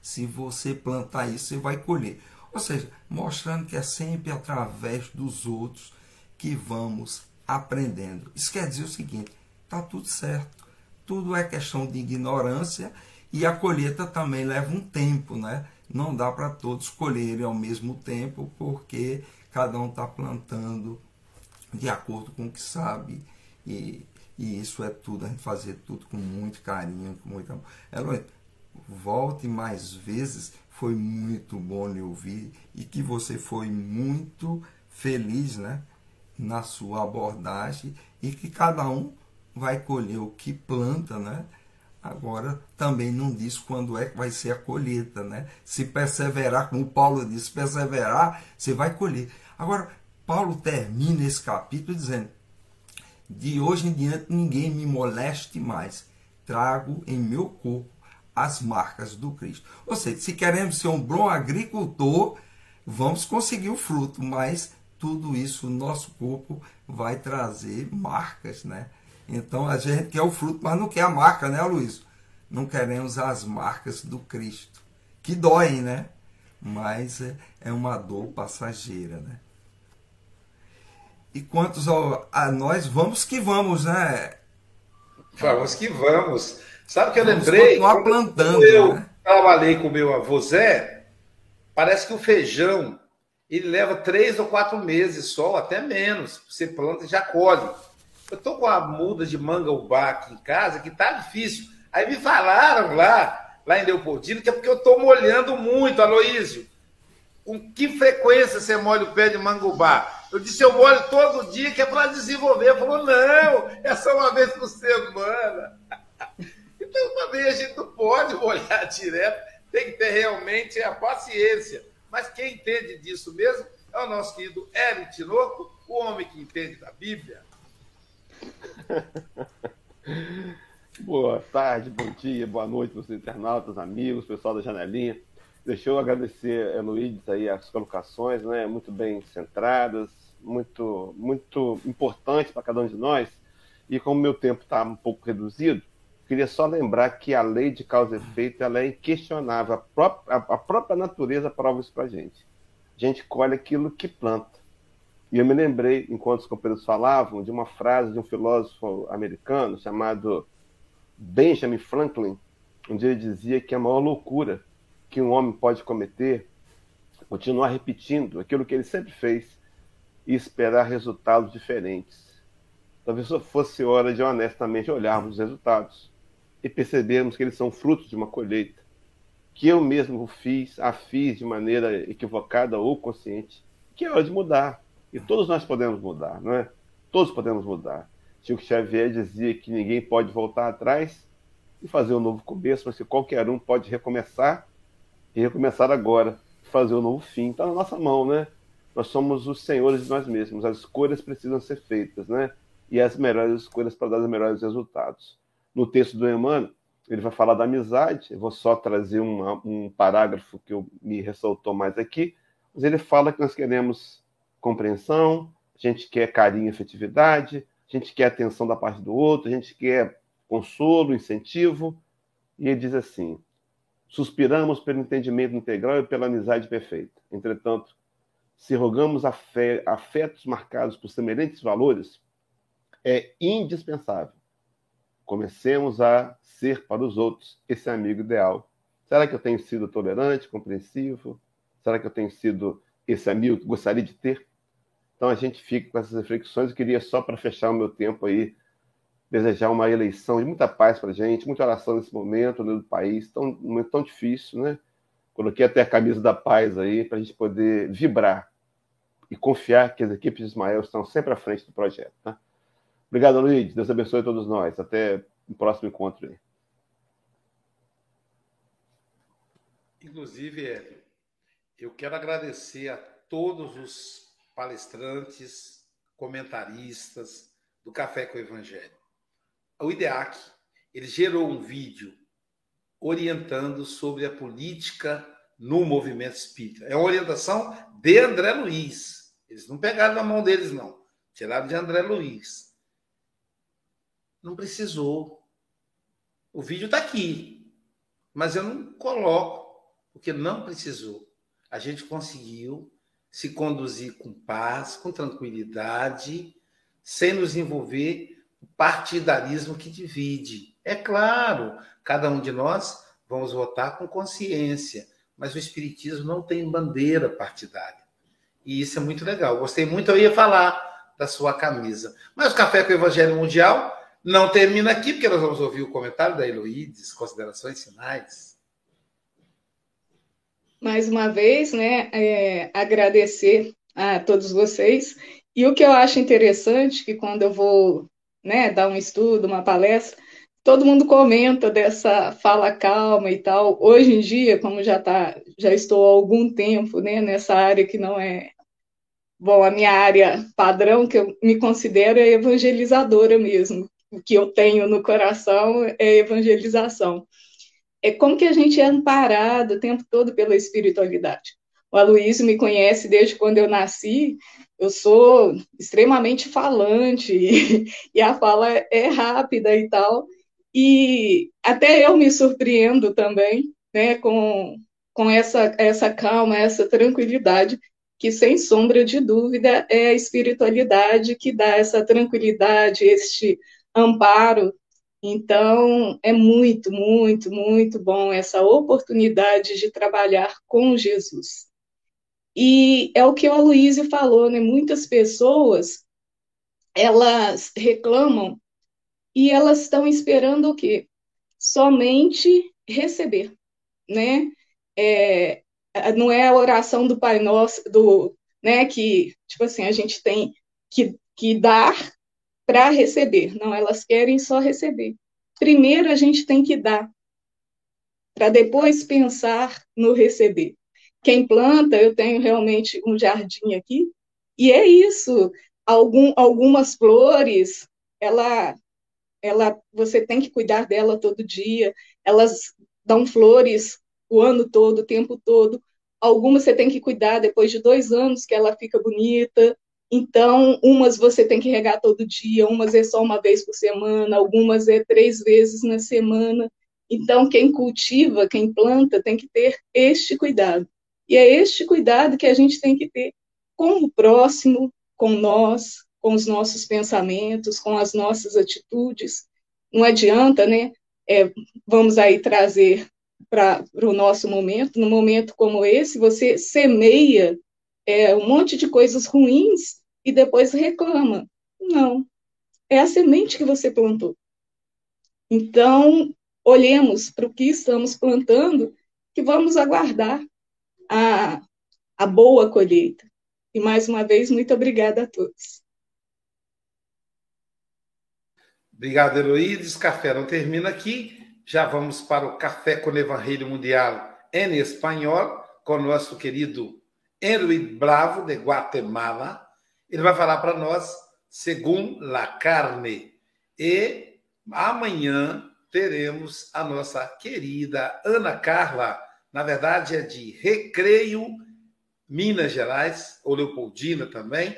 se você plantar isso, você vai colher. Ou seja, mostrando que é sempre através dos outros que vamos aprendendo. Isso quer dizer o seguinte: está tudo certo. Tudo é questão de ignorância e a colheita também leva um tempo, né? Não dá para todos colherem ao mesmo tempo, porque cada um está plantando de acordo com o que sabe. E, e isso é tudo, a gente fazer tudo com muito carinho, com muito amor. Eloy, volte mais vezes, foi muito bom lhe ouvir e que você foi muito feliz, né? Na sua abordagem e que cada um vai colher o que planta, né? Agora também não diz quando é que vai ser a colheita, né? Se perseverar, como Paulo disse, perseverar, você vai colher. Agora, Paulo termina esse capítulo dizendo: De hoje em diante ninguém me moleste mais. Trago em meu corpo as marcas do Cristo. Ou seja, se queremos ser um bom agricultor, vamos conseguir o fruto, mas tudo isso, o nosso corpo vai trazer marcas, né? Então a gente quer o fruto, mas não quer a marca, né, Luiz? Não queremos as marcas do Cristo, que doem, né? Mas é, é uma dor passageira, né? E quantos ao, a nós, vamos que vamos, né? Vamos que vamos. Sabe que eu vamos lembrei? Continuar plantando. eu né? trabalhei com meu avô Zé, parece que o feijão ele leva três ou quatro meses só, até menos. Você planta e já colhe. Eu tô com a muda de mangaubá aqui em casa que tá difícil. Aí me falaram lá, lá em Leopoldino, que é porque eu tô molhando muito, Aloísio. Com que frequência você molha o pé de mangubá? Eu disse, eu molho todo dia, que é para desenvolver. Ele falou, não, é só uma vez por semana. Então, também a gente não pode molhar direto, tem que ter realmente a paciência. Mas quem entende disso mesmo é o nosso querido Hélio Tinoco, o homem que entende da Bíblia. Boa tarde, bom dia, boa noite para os internautas, amigos, pessoal da janelinha. Deixa eu agradecer a aí as colocações, né, muito bem centradas, muito muito importantes para cada um de nós. E como meu tempo está um pouco reduzido, Queria só lembrar que a lei de causa e efeito ela é inquestionável. A própria, a própria natureza prova isso para gente. A gente colhe aquilo que planta. E eu me lembrei, enquanto os companheiros falavam, de uma frase de um filósofo americano chamado Benjamin Franklin, onde ele dizia que a maior loucura que um homem pode cometer é continuar repetindo aquilo que ele sempre fez e esperar resultados diferentes. Talvez fosse hora de honestamente olharmos os resultados e percebermos que eles são frutos de uma colheita, que eu mesmo fiz, a fiz de maneira equivocada ou consciente, que é hora de mudar. E todos nós podemos mudar, não é? Todos podemos mudar. Chico Xavier dizia que ninguém pode voltar atrás e fazer um novo começo, mas que qualquer um pode recomeçar e recomeçar agora, fazer um novo fim. Está na nossa mão, né? Nós somos os senhores de nós mesmos. As escolhas precisam ser feitas, né? E as melhores escolhas para dar os melhores resultados. No texto do Emmanuel, ele vai falar da amizade. Eu vou só trazer uma, um parágrafo que eu, me ressaltou mais aqui. Mas ele fala que nós queremos compreensão, a gente quer carinho e afetividade, a gente quer atenção da parte do outro, a gente quer consolo, incentivo. E ele diz assim: suspiramos pelo entendimento integral e pela amizade perfeita. Entretanto, se rogamos afetos marcados por semelhantes valores, é indispensável Comecemos a ser para os outros esse amigo ideal. Será que eu tenho sido tolerante, compreensivo? Será que eu tenho sido esse amigo que gostaria de ter? Então a gente fica com essas reflexões. Eu queria só para fechar o meu tempo aí desejar uma eleição de muita paz para a gente, muita oração nesse momento né, do país, tão, momento tão difícil, né? Coloquei até a camisa da paz aí para a gente poder vibrar e confiar que as equipes de Ismael estão sempre à frente do projeto. Tá? Obrigado, Luiz. Deus abençoe todos nós. Até o próximo encontro. Inclusive, Hélio, eu quero agradecer a todos os palestrantes, comentaristas do Café com o Evangelho. O IDEAC, ele gerou um vídeo orientando sobre a política no movimento espírita. É uma orientação de André Luiz. Eles não pegaram na mão deles, não. Tiraram de André Luiz. Não precisou. O vídeo está aqui. Mas eu não coloco, porque não precisou. A gente conseguiu se conduzir com paz, com tranquilidade, sem nos envolver o partidarismo que divide. É claro, cada um de nós vamos votar com consciência, mas o Espiritismo não tem bandeira partidária. E isso é muito legal. Gostei muito, eu ia falar da sua camisa. Mas o Café com o Evangelho Mundial não termina aqui, porque nós vamos ouvir o comentário da Heloídes, considerações finais. Mais uma vez, né, é, agradecer a todos vocês. E o que eu acho interessante, que quando eu vou né, dar um estudo, uma palestra, todo mundo comenta dessa fala calma e tal. Hoje em dia, como já tá, já estou há algum tempo, né, nessa área que não é bom, a minha área padrão que eu me considero é evangelizadora mesmo. Que eu tenho no coração é evangelização. É como que a gente é amparado o tempo todo pela espiritualidade. O Aloysio me conhece desde quando eu nasci, eu sou extremamente falante e, e a fala é rápida e tal, e até eu me surpreendo também, né, com, com essa, essa calma, essa tranquilidade, que sem sombra de dúvida é a espiritualidade que dá essa tranquilidade, este amparo. Então, é muito, muito, muito bom essa oportunidade de trabalhar com Jesus. E é o que o Aloysio falou, né? Muitas pessoas, elas reclamam e elas estão esperando o quê? Somente receber, né? É, não é a oração do Pai Nosso, do, né, que, tipo assim, a gente tem que, que dar para receber. Não, elas querem só receber. Primeiro a gente tem que dar, para depois pensar no receber. Quem planta, eu tenho realmente um jardim aqui, e é isso. Algum, algumas flores, ela ela você tem que cuidar dela todo dia. Elas dão flores o ano todo, o tempo todo. Algumas você tem que cuidar depois de dois anos que ela fica bonita. Então, umas você tem que regar todo dia, umas é só uma vez por semana, algumas é três vezes na semana. Então, quem cultiva, quem planta, tem que ter este cuidado. E é este cuidado que a gente tem que ter com o próximo, com nós, com os nossos pensamentos, com as nossas atitudes. Não adianta, né? É, vamos aí trazer para o nosso momento, num momento como esse, você semeia é, um monte de coisas ruins e depois reclama. Não. É a semente que você plantou. Então, olhemos para o que estamos plantando, que vamos aguardar a, a boa colheita. E mais uma vez, muito obrigada a todos. Obrigado, Heloídes. Café não termina aqui. Já vamos para o Café com o Evangelho Mundial em espanhol, com nosso querido Henry Bravo, de Guatemala. Ele vai falar para nós, segundo la carne. E amanhã teremos a nossa querida Ana Carla, na verdade é de Recreio, Minas Gerais, ou Leopoldina também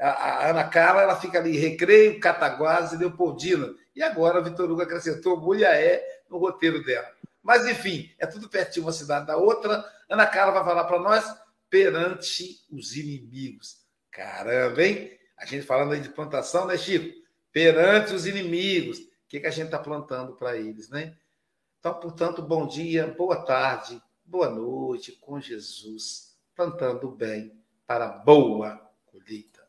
a, Ana Carla ela fica ali, Recreio, Cataguases e Leopoldina. E agora a Vitor Hugo acrescentou Mulheré no roteiro dela. Mas, enfim, é tudo pertinho uma cidade da outra. Ana Carla vai falar para nós perante os inimigos. Caramba, hein? A gente falando aí de plantação, né, Chico? Perante os inimigos. O que, que a gente está plantando para eles, né? Então, portanto, bom dia, boa tarde, boa noite com Jesus, plantando bem para boa colheita.